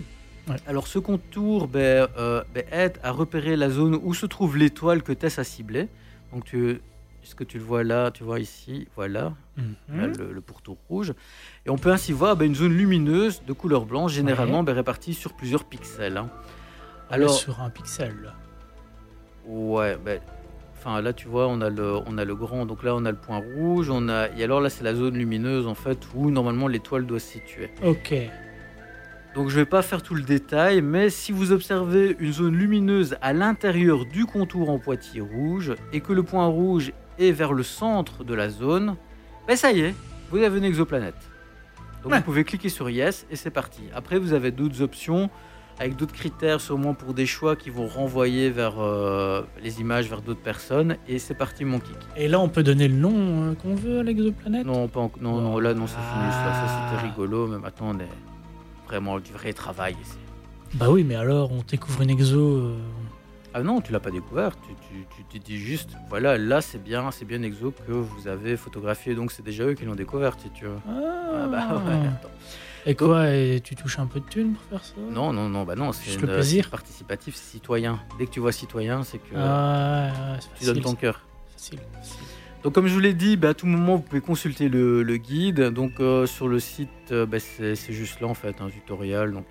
Ouais. Alors, ce contour ben, euh, ben, aide à repérer la zone où se trouve l'étoile que Tess a ciblée. Donc, tu, est-ce que tu le vois là Tu vois ici Voilà, là, Mhm. le, le pourtour rouge. Et on peut ainsi voir une zone lumineuse de couleur blanche, généralement répartie sur plusieurs pixels. hein. Alors, sur un pixel. ouais, ben, enfin là tu vois, on a le, on a le grand, donc là on a le point rouge, on a, et alors là c'est la zone lumineuse en fait où normalement l'étoile doit se situer. Ok. Donc je vais pas faire tout le détail, mais si vous observez une zone lumineuse à l'intérieur du contour en pointillé rouge et que le point rouge est vers le centre de la zone, ben ça y est, vous avez une exoplanète. Donc Ouais. vous pouvez cliquer sur Yes et c'est parti. Après vous avez d'autres options avec d'autres critères sûrement pour des choix qui vont renvoyer vers euh, les images vers d'autres personnes et c'est parti mon kick. Et là, on peut donner le nom euh, qu'on veut à l'exoplanète? Non, pas en- non, non, là non c'est fini ça, ça Ah. c'était rigolo, mais maintenant on est vraiment du vrai travail ici. Bah oui, mais alors, on découvre une exo. euh, Ah non, tu l'as pas découvert. Tu, tu, tu te dis juste, voilà, là c'est bien, c'est bien Exo que vous avez photographié, donc c'est déjà eux qui l'ont découvert, si tu veux. Ah bah ouais, attends. Et quoi Et tu touches un peu de thunes pour faire ça? Non, non, non, bah non, c'est le plaisir. c'est participatif, c'est citoyen. Dès que tu vois citoyen, c'est que Ah, ouais, tu donnes ton cœur. Facile, facile. Donc comme je vous l'ai dit, bah, à tout moment vous pouvez consulter le, le guide. Donc euh, sur le site, euh, bah, c'est juste là en fait un tutoriel. Donc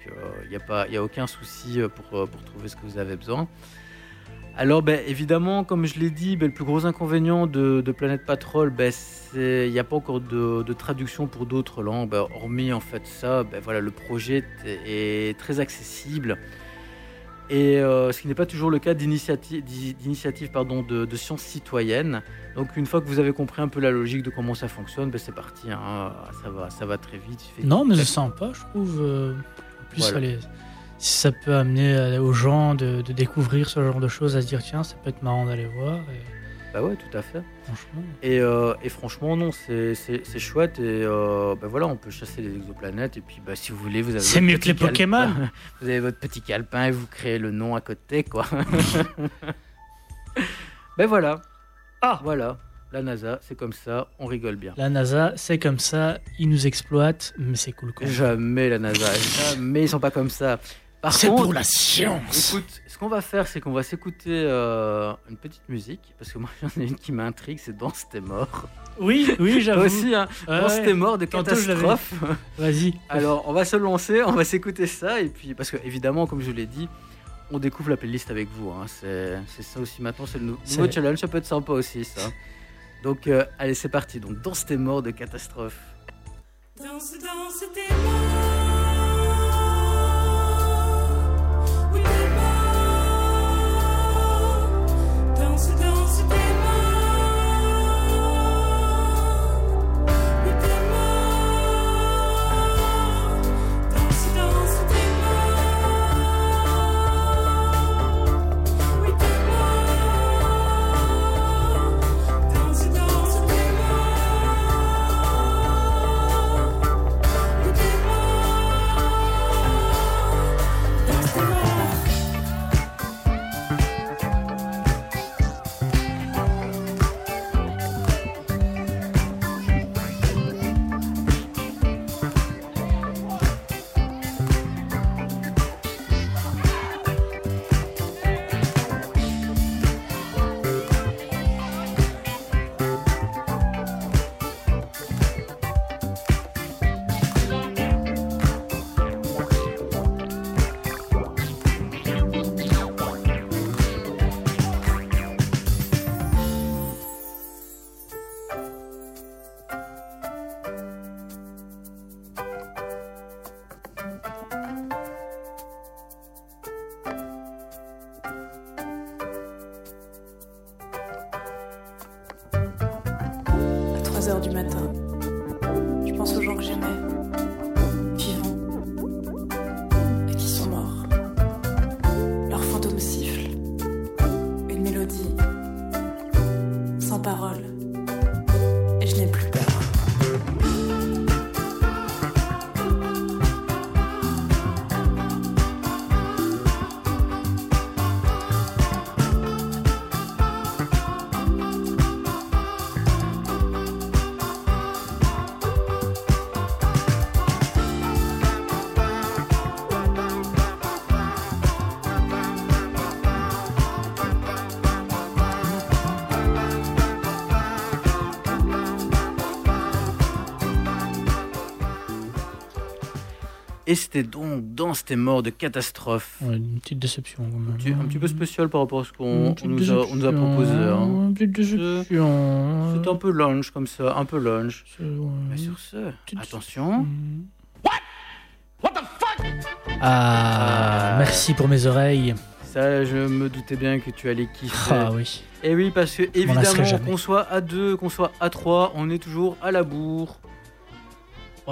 il n'y a pas, y a aucun souci euh, pour, euh, pour trouver ce que vous avez besoin. Alors, ben, évidemment, comme je l'ai dit, ben, le plus gros inconvénient de, de Planète Patrol, ben, c'est il n'y a pas encore de, de traduction pour d'autres langues. Hormis en fait ça, voilà, le projet est très accessible. Et euh, ce qui n'est pas toujours le cas d'initiative d'initiative, pardon, de, de sciences citoyennes. Donc une fois que vous avez compris un peu la logique de comment ça fonctionne, c'est parti. hein. Ça, va, ça va très vite. Non, mais c'est sympa, je trouve. euh, En plus, Voilà. allez, si ça peut amener euh, aux gens de, de découvrir ce genre de choses, à se dire tiens, ça peut être marrant d'aller voir. Et Bah ouais, tout à fait. franchement, Et, euh, et franchement, non, c'est chouette. Et euh, ben voilà, on peut chasser les exoplanètes. Et puis, bah, si vous voulez, vous avez. C'est mieux que les Pokémon. calepin. Vous avez votre petit calepin et vous créez le nom à côté, quoi. ben voilà. Ah. Voilà. La NASA, c'est comme ça, on rigole bien. la NASA, c'est comme ça, ils nous exploitent, mais c'est cool même. Jamais la NASA, jamais ils sont pas comme ça. Par C'est contre, pour la science. écoute, ce qu'on va faire, c'est qu'on va s'écouter euh, une petite musique, parce que moi j'en ai une qui m'intrigue, c'est Danse t'es mort. Oui, oui, j'avoue. aussi, hein, Ouais, Danse ouais. t'es mort de catastrophe. Vas-y. Alors, on va se lancer, on va s'écouter ça, et puis, parce que évidemment, comme je l'ai dit, on découvre la playlist avec vous. hein. C'est c'est ça aussi maintenant, c'est le nou- nouveau C'est- challenge, ça peut être sympa aussi, ça. Donc, euh, allez, c'est parti. Donc, Danse t'es mort de catastrophe. Danse, danse, t'es mort. Et c'était donc Danse t'es mort de catastrophe. Ouais, une petite déception. quand même. Un petit, un petit peu spécial par rapport à ce qu'on Une on petite nous, a, on nous a déception, proposé. hein. Une petite déception. C'est un peu lunch comme ça, un peu lunch. Ouais. Mais sur ce, Petite- attention. Mm. What? The fuck? Ah, Ah. merci pour mes oreilles. Ça, je me doutais bien que tu allais kiffer. Ah oui. Et oui, parce que évidemment, qu'on soit à 2, qu'on soit à 3, on est toujours à la bourre.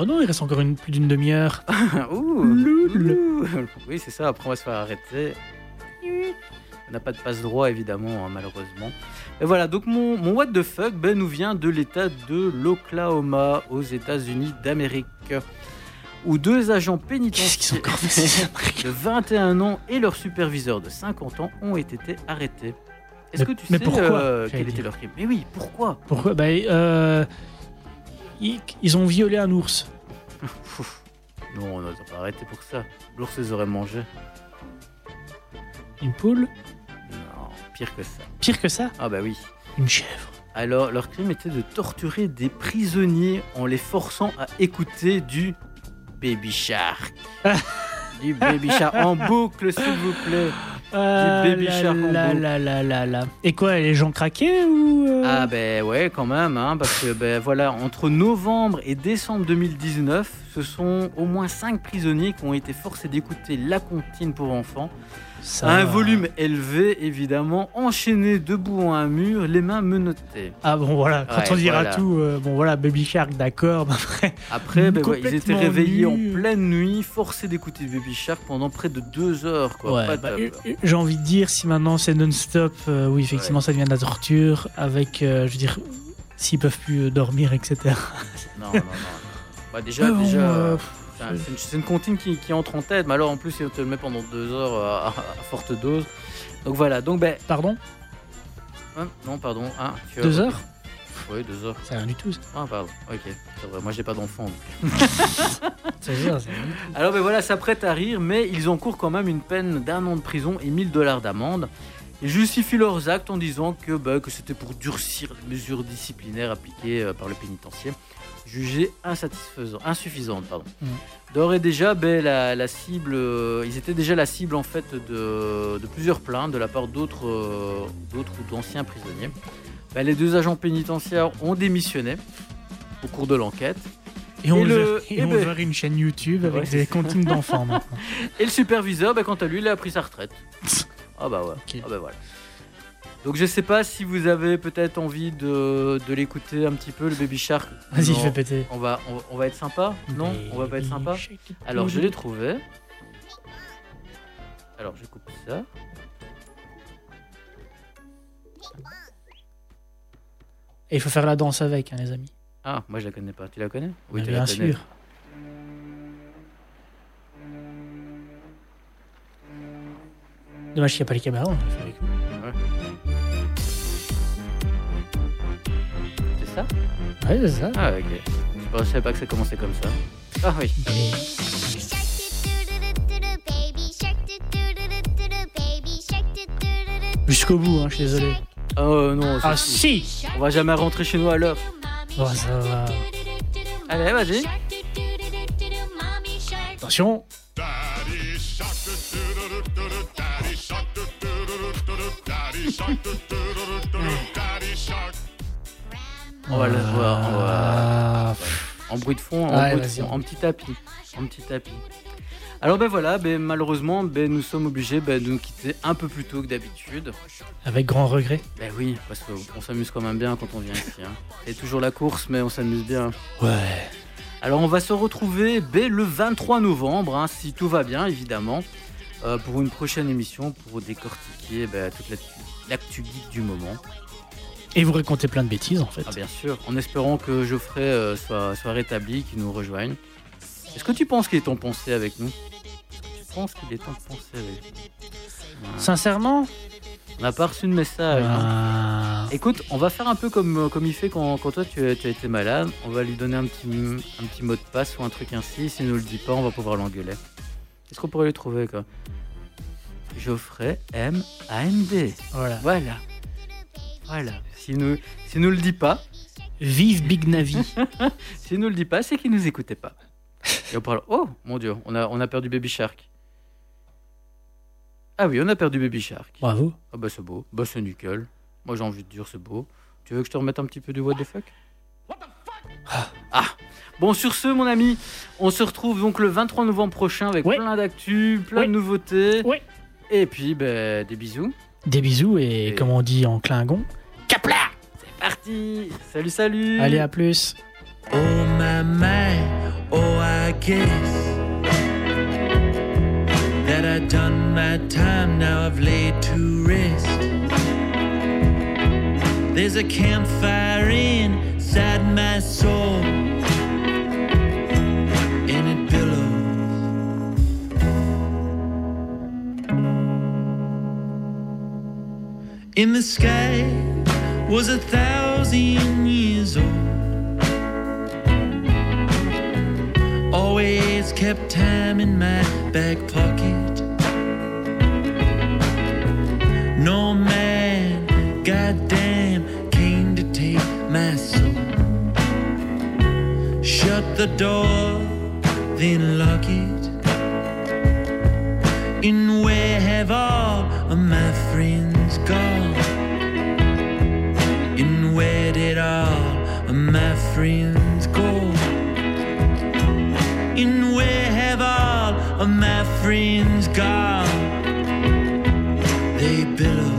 Oh non, il reste encore une, plus d'une demi-heure. Ouh. Oui, c'est ça, après on va se faire arrêter. On n'a pas de passe droit, évidemment, hein, malheureusement. Et voilà, donc mon, mon what the fuck ben, nous vient de l'état de l'Oklahoma, aux États-Unis d'Amérique, où deux agents pénitentiaires de 21 ans et leur superviseur de 50 ans ont été arrêtés. Est-ce que tu mais sais pourquoi, euh, quel était leur crime? Mais oui, pourquoi? Pourquoi? Bah, euh, ils, ils ont violé un ours. Non, on n'a pas arrêté pour ça. L'ours les aurait mangés. Une poule Non, pire que ça. Pire que ça Ah bah oui. Une chèvre. Alors, leur crime était de torturer des prisonniers en les forçant à écouter du Baby Shark. du Baby Shark en boucle, s'il vous plaît. Ah, Baby là, Shark. Et quoi, les gens craquaient ou euh, Ah ben ouais quand même hein, parce que ben voilà entre novembre et décembre 2019 ce sont au moins 5 prisonniers qui ont été forcés d'écouter la comptine pour enfants ça à un va. volume élevé évidemment enchaînés debout à un mur les mains menottées Ah bon, voilà, quand Ouais, on dira voilà. tout, euh, bon voilà, Baby Shark, d'accord, mais après. après ben, ouais, ils étaient réveillés nus. en pleine nuit forcés d'écouter Baby Shark pendant près de 2 heures quoi Ouais, bah, j'ai envie de dire, si maintenant c'est non-stop, euh, oui, effectivement, ça devient de la torture, avec, euh, je veux dire, s'ils peuvent plus dormir, etc. non non non bah déjà déjà euh, C'est un- c'est une, une comptine qui, qui entre en tête, mais alors en plus, il te le met pendant deux heures à, à- forte dose. Donc voilà, donc ben. Pardon? Hein, non, pardon. hein, tu as- Deux heures? Oui, deux heures. C'est rien du tout, ça. Ah, pardon, ok. C'est vrai, moi j'ai pas d'enfant. Alors ben voilà, ça prête à rire, mais ils encourent quand même une peine d'un an de prison et 1000 dollars d'amende. Ils justifient leurs actes en disant que, bah, que c'était pour durcir les mesures disciplinaires appliquées euh, par le pénitencier, jugées insatisfaisantes, insuffisantes. Pardon. Mm. D'ores et déjà, ben, la, la cible, euh, ils étaient déjà la cible en fait de, de plusieurs plaintes de la part d'autres, euh, d'autres ou d'anciens prisonniers. Ben, les deux agents pénitentiaires ont démissionné au cours de l'enquête. Et Et va- le- et on ben- une chaîne YouTube avec Ouais, des comptines d'enfants. Et le superviseur, ben, quant à lui, il a pris sa retraite. Ah bah ouais. Ah bah voilà. Donc je sais pas si vous avez peut-être envie de, de l'écouter un petit peu, le Baby Shark. Vas-y, fais péter. On va, on, on va être sympa Non On va pas être sympa Alors je l'ai trouvé. Alors je coupe ça. Et il faut faire la danse avec, hein, les amis. Ah, moi je la connais pas. Tu la connais? Mais tu bien la connais. sûr. Dommage qu'il n'y a pas les caméras. C'est ça Ouais, c'est ça. Ah ok. Je savais pas que ça commençait comme ça. Ah oui. Jusqu'au bout, hein, je suis désolé. Oh non, Ah si. si On va jamais rentrer chez nous à l'heure. Oh, ça va. Allez, vas-y. Attention On va le voir. on va- Ah, En bruit de fond, en, Ouais, bruit de vas-y. fond, en petit tapis. En petit tapis. Alors ben voilà, ben, malheureusement, ben, nous sommes obligés ben, de nous quitter un peu plus tôt que d'habitude. Avec grand regret. Ben oui, parce qu'on s'amuse quand même bien quand on vient ici. Hein. C'est toujours la course, mais on s'amuse bien. Ouais. Alors on va se retrouver ben, le 23 novembre, hein, si tout va bien évidemment, euh, pour une prochaine émission pour décortiquer ben, toute l'actu- l'actu geek du moment. Et vous racontez plein de bêtises, en fait. Ah bien sûr, en espérant que Geoffrey euh, soit, soit rétabli, qu'il nous rejoigne. Est-ce que tu penses qu'il est temps de penser avec nous? Est-ce que tu penses qu'il est temps de penser avec nous? Ouais. Sincèrement? On n'a pas reçu de message. hein. Ah. Écoute, on va faire un peu comme, euh, comme il fait quand, quand toi tu, as- tu as été malade. On va lui donner un petit, un petit mot de passe ou un truc ainsi. S'il ne nous le dit pas, on va pouvoir l'engueuler. Est-ce qu'on pourrait le trouver quoi? Geoffrey M. AMD. Voilà. Voilà. Voilà. S'il nous, s'il nous le dit pas, Vive Big Navi. s'il nous le dit pas, c'est qu'il nous écoutait pas. Et on parle. Oh mon dieu, on a, on a perdu Baby Shark. Ah oui, on a perdu Baby Shark. Bravo. Ah bah c'est beau, bah c'est nickel. Moi j'ai envie de dire c'est beau. Tu veux que je te remette un petit peu du what the fuck? Ah Bon sur ce mon ami, on se retrouve donc le 23 novembre prochain avec Ouais. plein d'actu, plein Ouais. de nouveautés. Ouais. Et puis ben, des bisous. Des bisous et, Et- comme on dit en Klingon, Capla C'est parti Salut salut Allez, à plus. Oh my my, oh I guess that I done my time. Now I've laid to rest. There's a campfire inside my soul, In the sky was a thousand years old. Always kept time in my back pocket. No man, goddamn, came to take my soul. Shut the door, then lock it. And where have all of my friends gone? And where have all of my friends gone? They billow.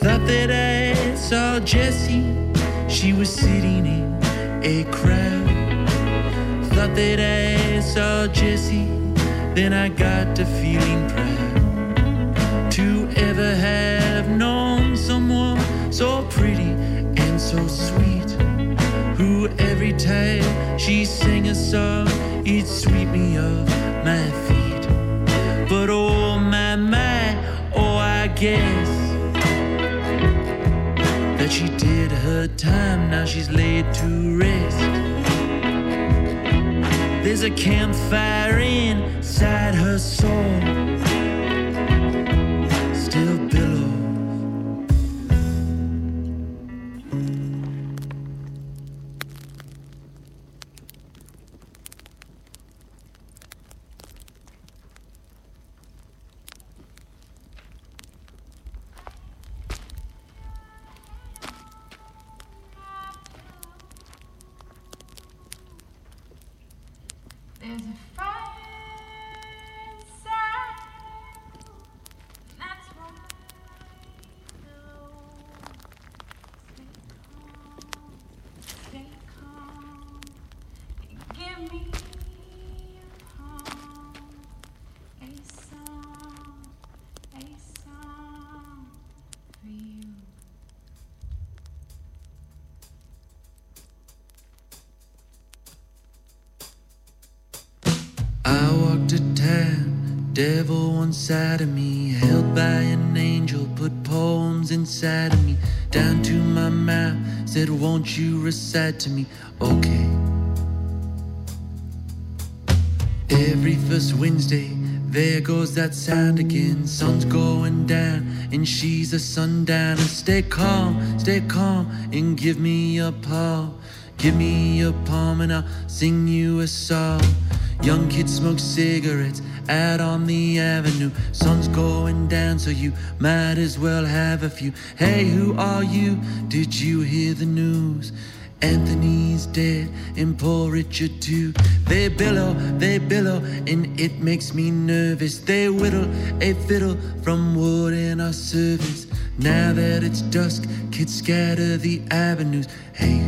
Thought that I saw Jessie, she was sitting in a crowd. Thought that I saw Jessie, then I got to feeling proud so pretty and so sweet. Who every time she sang a song, it'd sweep me off my feet. But oh my my, oh I guess that she did her time, now she's laid to rest. There's a campfire inside her soul, recite to me? Okay. Every first Wednesday, there goes that sound again. Sun's going down, and she's a sundown. Stay calm, stay calm, and give me a palm. Give me a palm, and I'll sing you a song. Young kids smoke cigarettes out on the avenue. Sun's going down, so you might as well have a few. Hey, who are you? Did you hear the news? Anthony's dead and poor Richard too. They billow, they billow, and it makes me nervous. They whittle a fiddle from wood in our service. Now that it's dusk, kids scatter the avenues. Hey,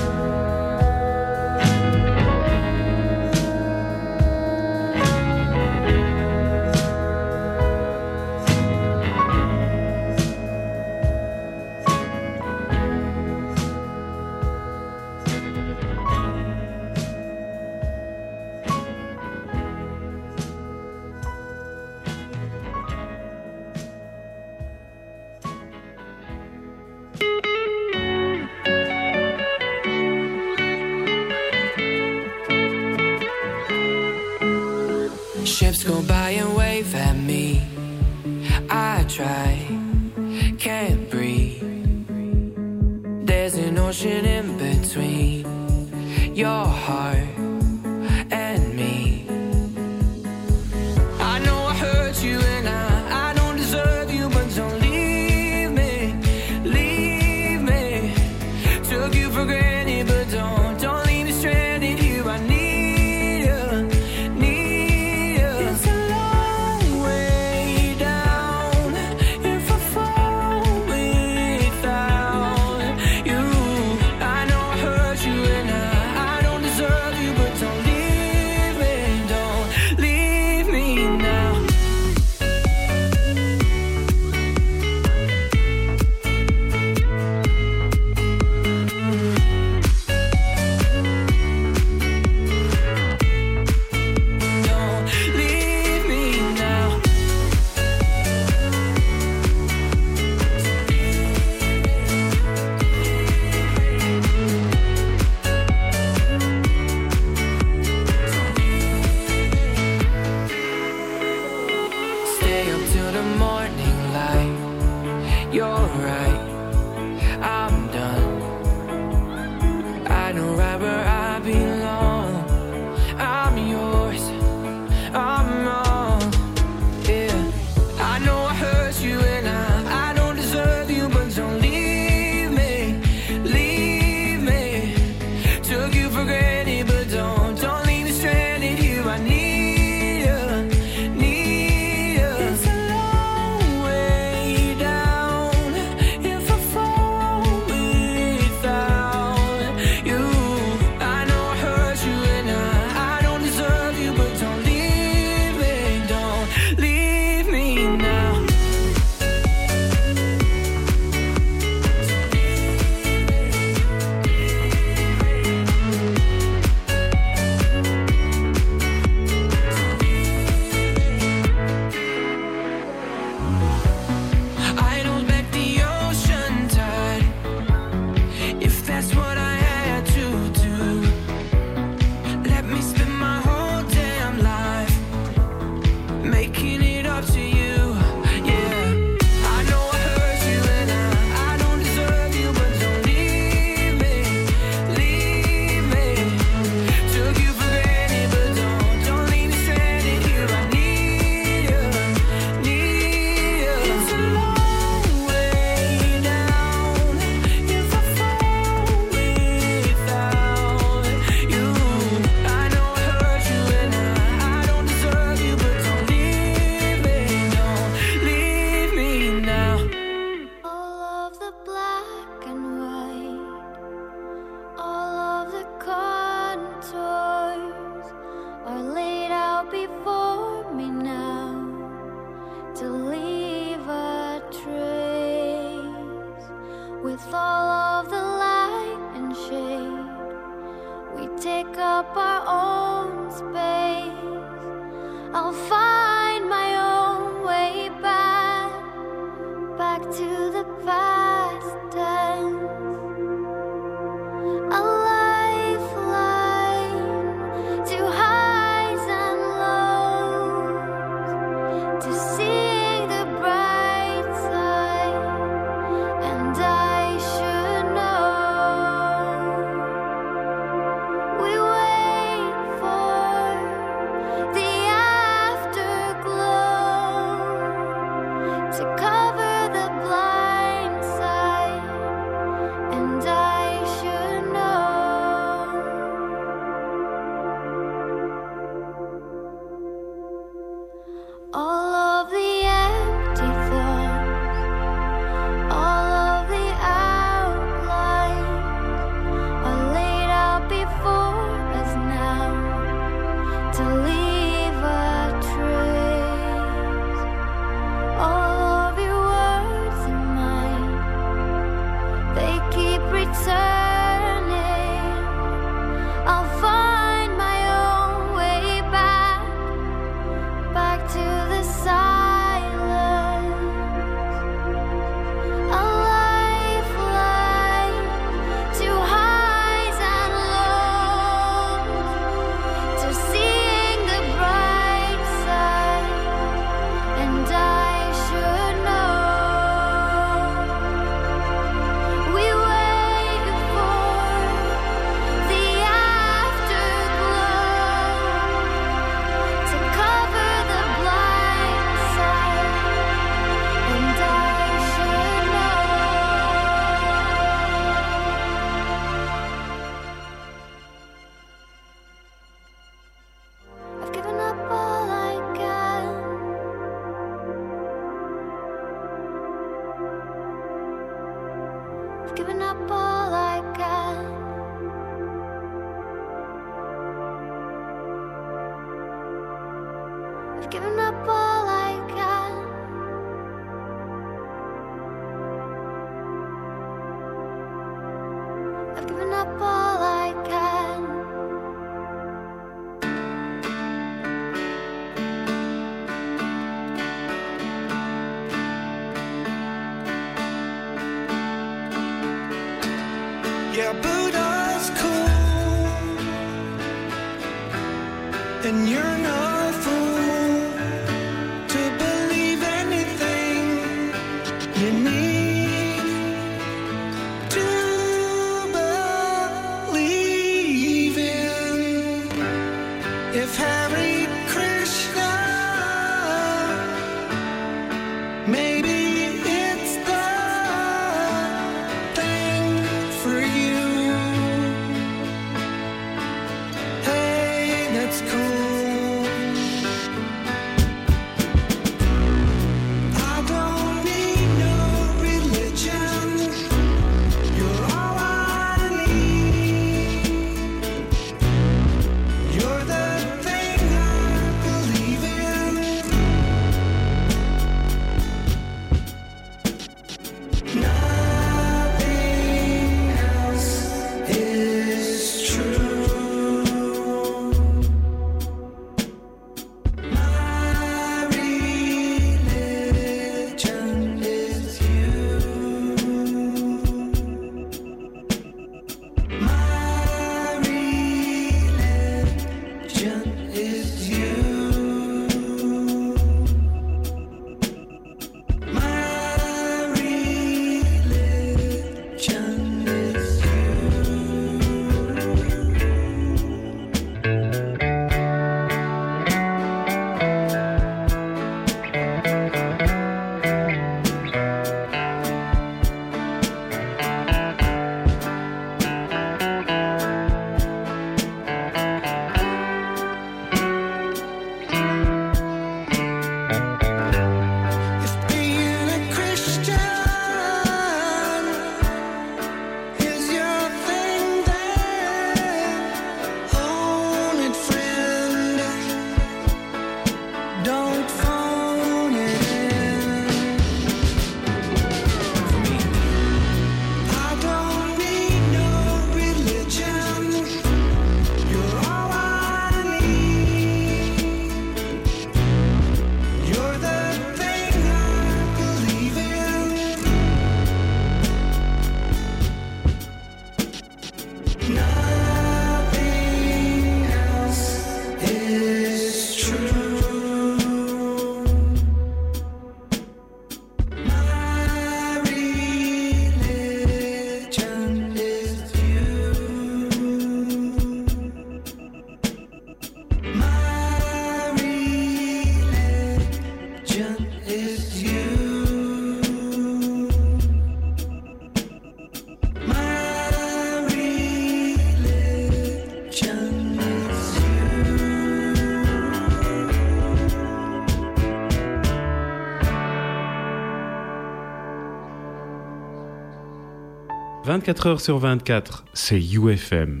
24 heures sur 24, c'est UFM.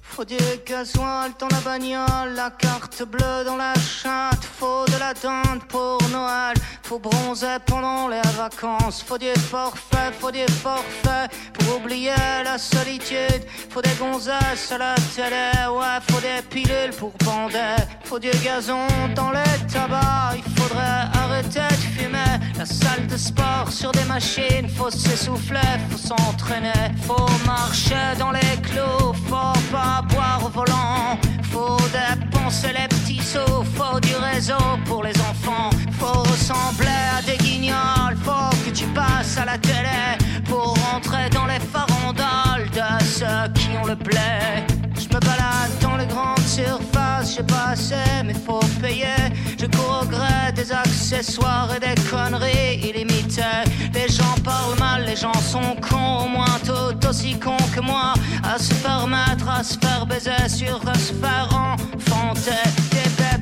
Faut du gasoil dans la bagnole, la carte bleue dans la chatte, faut de la dinde pour Noël, faut bronzer pendant les vacances, faut du forfait, faut du forfait pour oublier la solitude, faut des gonzesses à la télé, ouais, faut des pilules pour bander, faut du gazon dans les tabacs, il faudrait arrêter de fumer, la salle de sport sur des machines, faut s'essouffler, faut s'entraîner, faut marcher dans les clous, faut pas boire au volant, faut dépenser les faut du réseau pour les enfants, faut ressembler à des guignols, faut que tu passes à la télé pour rentrer dans les farandoles de ceux qui ont le blé. Je me balade dans les grandes surfaces, j'ai pas assez, mais faut payer. Je cours des accessoires et des conneries illimitées. Les gens parlent mal, les gens sont cons, au moins tout aussi cons que moi. À se faire mettre, à se faire baiser, sur à se faire enfanter.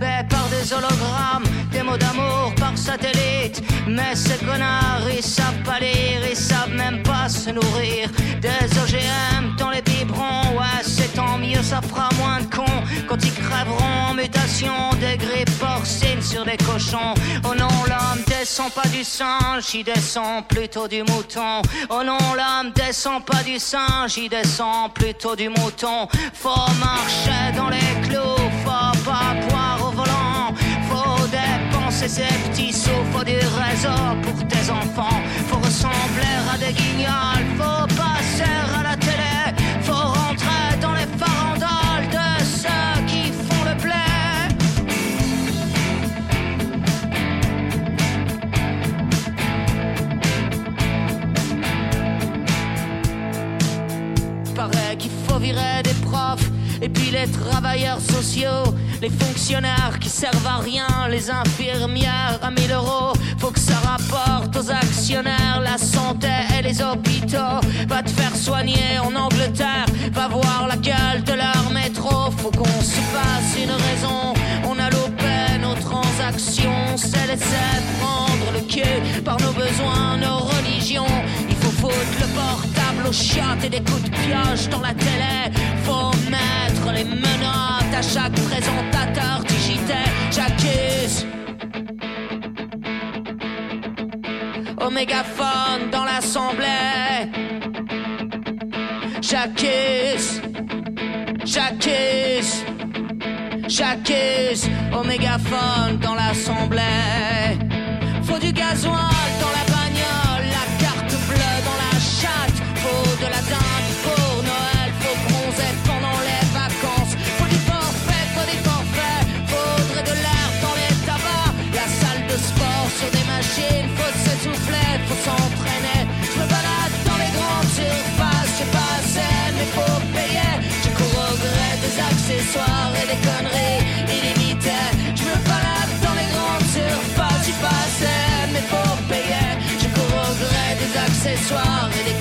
Par des hologrammes, des mots d'amour par satellite. Mais ces connards, ils savent pas lire, ils savent même pas se nourrir. Des OGM dans les biberons, ouais, c'est tant mieux, ça fera moins de cons quand ils crèvent mutation des grippes porcines sur des cochons. Oh non, l'homme descend pas du singe, il descend plutôt du mouton. Oh non, l'homme descend pas du singe, il descend plutôt du mouton. Faut marcher dans les clous, faut pas boire dépenser ses petits sous, faut du réseau pour tes enfants. Faut ressembler à des guignols, faut passer à la télé. Faut rentrer dans les farandoles de ceux qui font le blé. Paraît qu'il faut virer des profs et puis les travailleurs sociaux, les fonctionnaires qui servent à rien, les infirmières à 1000 euros. Faut que ça rapporte aux actionnaires la santé et les hôpitaux. Va te faire soigner en Angleterre, va voir la gueule de leur métro. Faut qu'on se fasse une raison. On a loupé nos transactions, c'est laisser prendre le cul par nos besoins, nos religions. Aux chiottes et des coups de pioche dans la télé. Faut mettre les menottes à chaque présentateur digitaire. J'accuse. Au mégaphone dans l'assemblée. J'accuse. J'accuse. J'accuse. Au mégaphone dans l'assemblée. Faut du gasoil dans la pour Noël, faut bronzer pendant les vacances. Faut du forfait, faut des forfaits. Faudrait de l'air dans les tabacs. La salle de sport sur des machines, faut s'essouffler, faut s'entraîner. Je me balade dans les grandes surfaces, j'ai pas mais faut payer. Je cours au gré des accessoires et des conneries illimitées. Je me balade dans les grandes surfaces, j'ai pas assez, mais faut payer. Je cours au gré des accessoires et des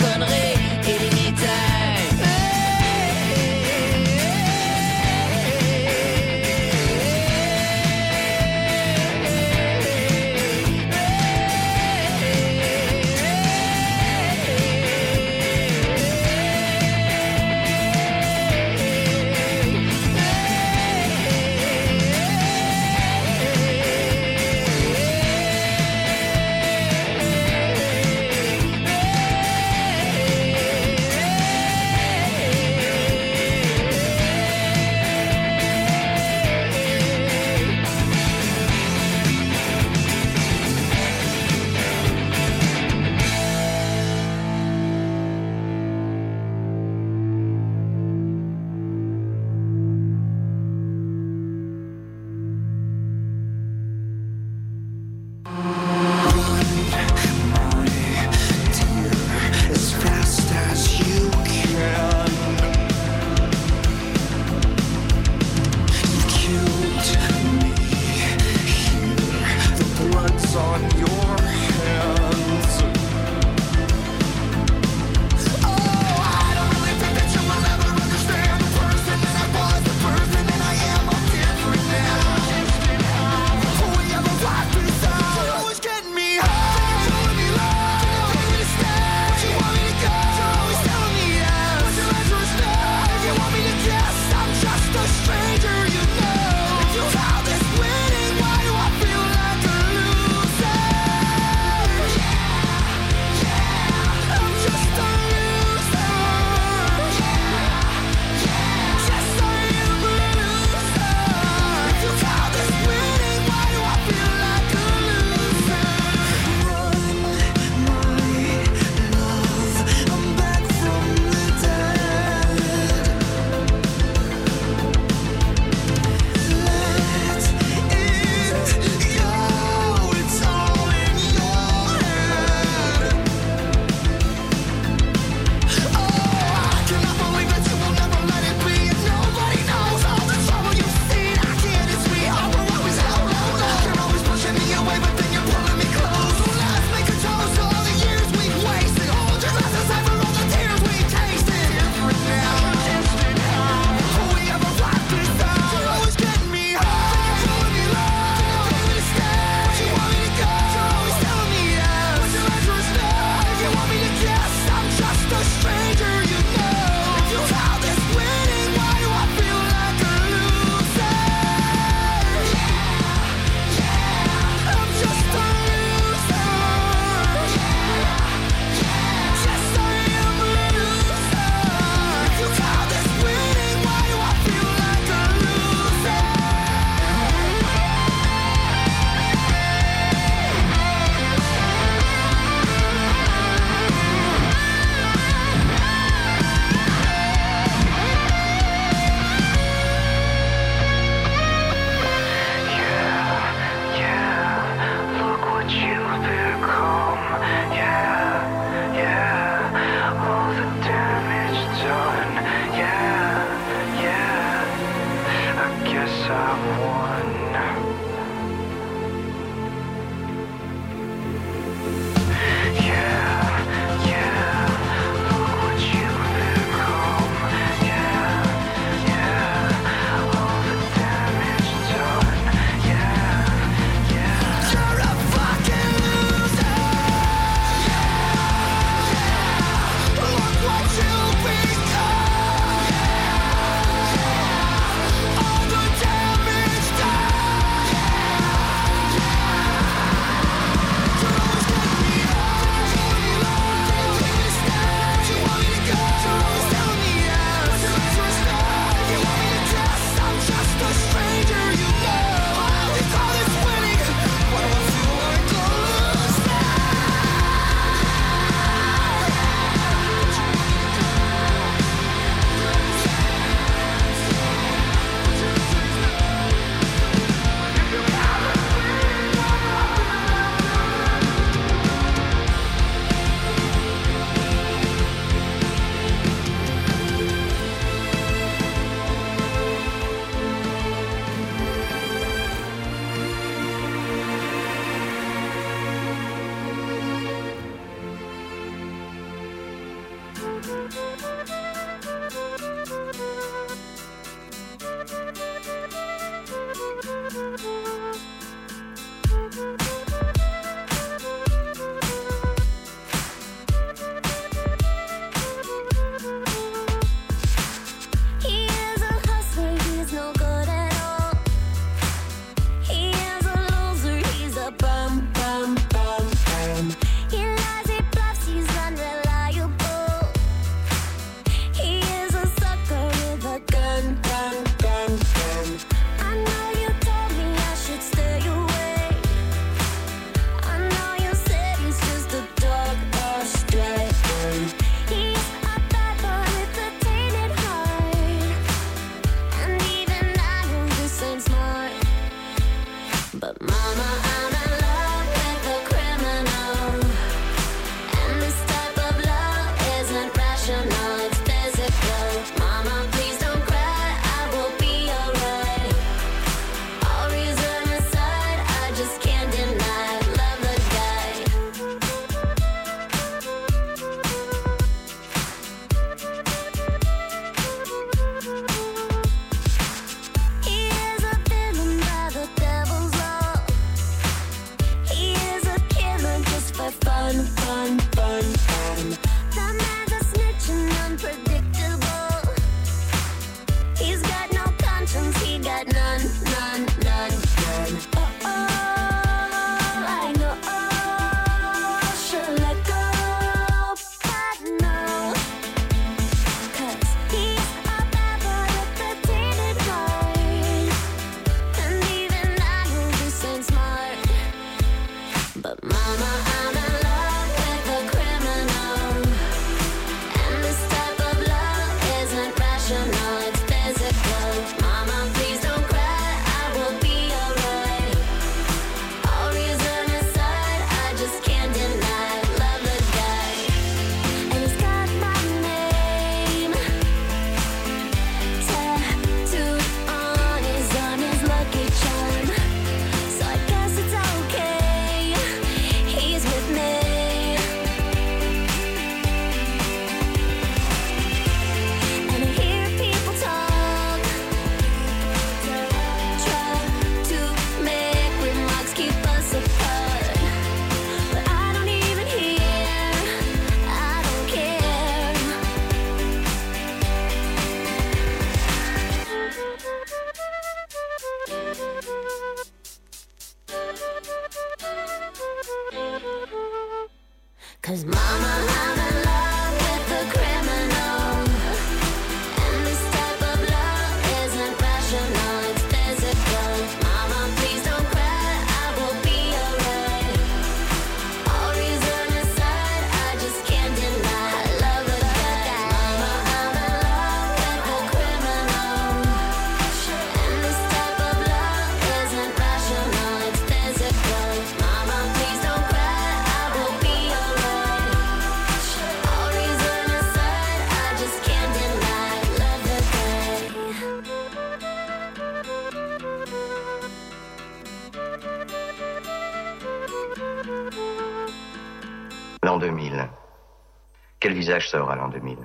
Aura l'an 2000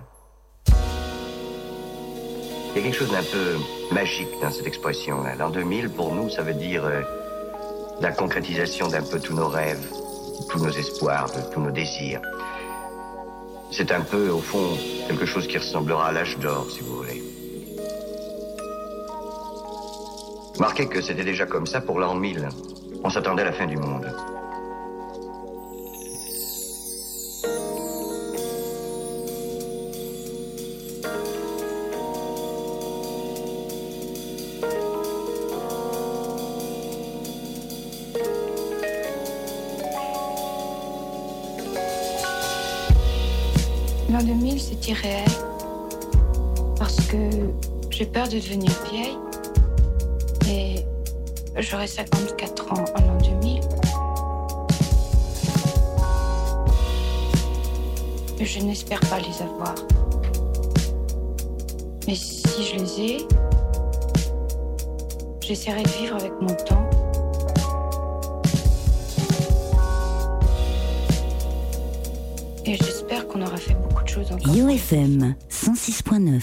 Il y a quelque chose d'un peu magique dans cette expression. L'an 2000, pour nous, ça veut dire euh, la concrétisation d'un peu tous nos rêves, tous nos espoirs, de tous nos désirs. C'est un peu, au fond, quelque chose qui ressemblera à l'âge d'or, si vous voulez. Marquez que c'était déjà comme ça pour l'an 1000. On s'attendait à la fin du monde. Parce que j'ai peur de devenir vieille. Et j'aurai 54 ans en l'an 2000. Et je n'espère pas les avoir. Mais si je les ai, j'essaierai de vivre avec mon temps. Et j'espère qu'on aura fait beaucoup de choses encore. UFM 106.9.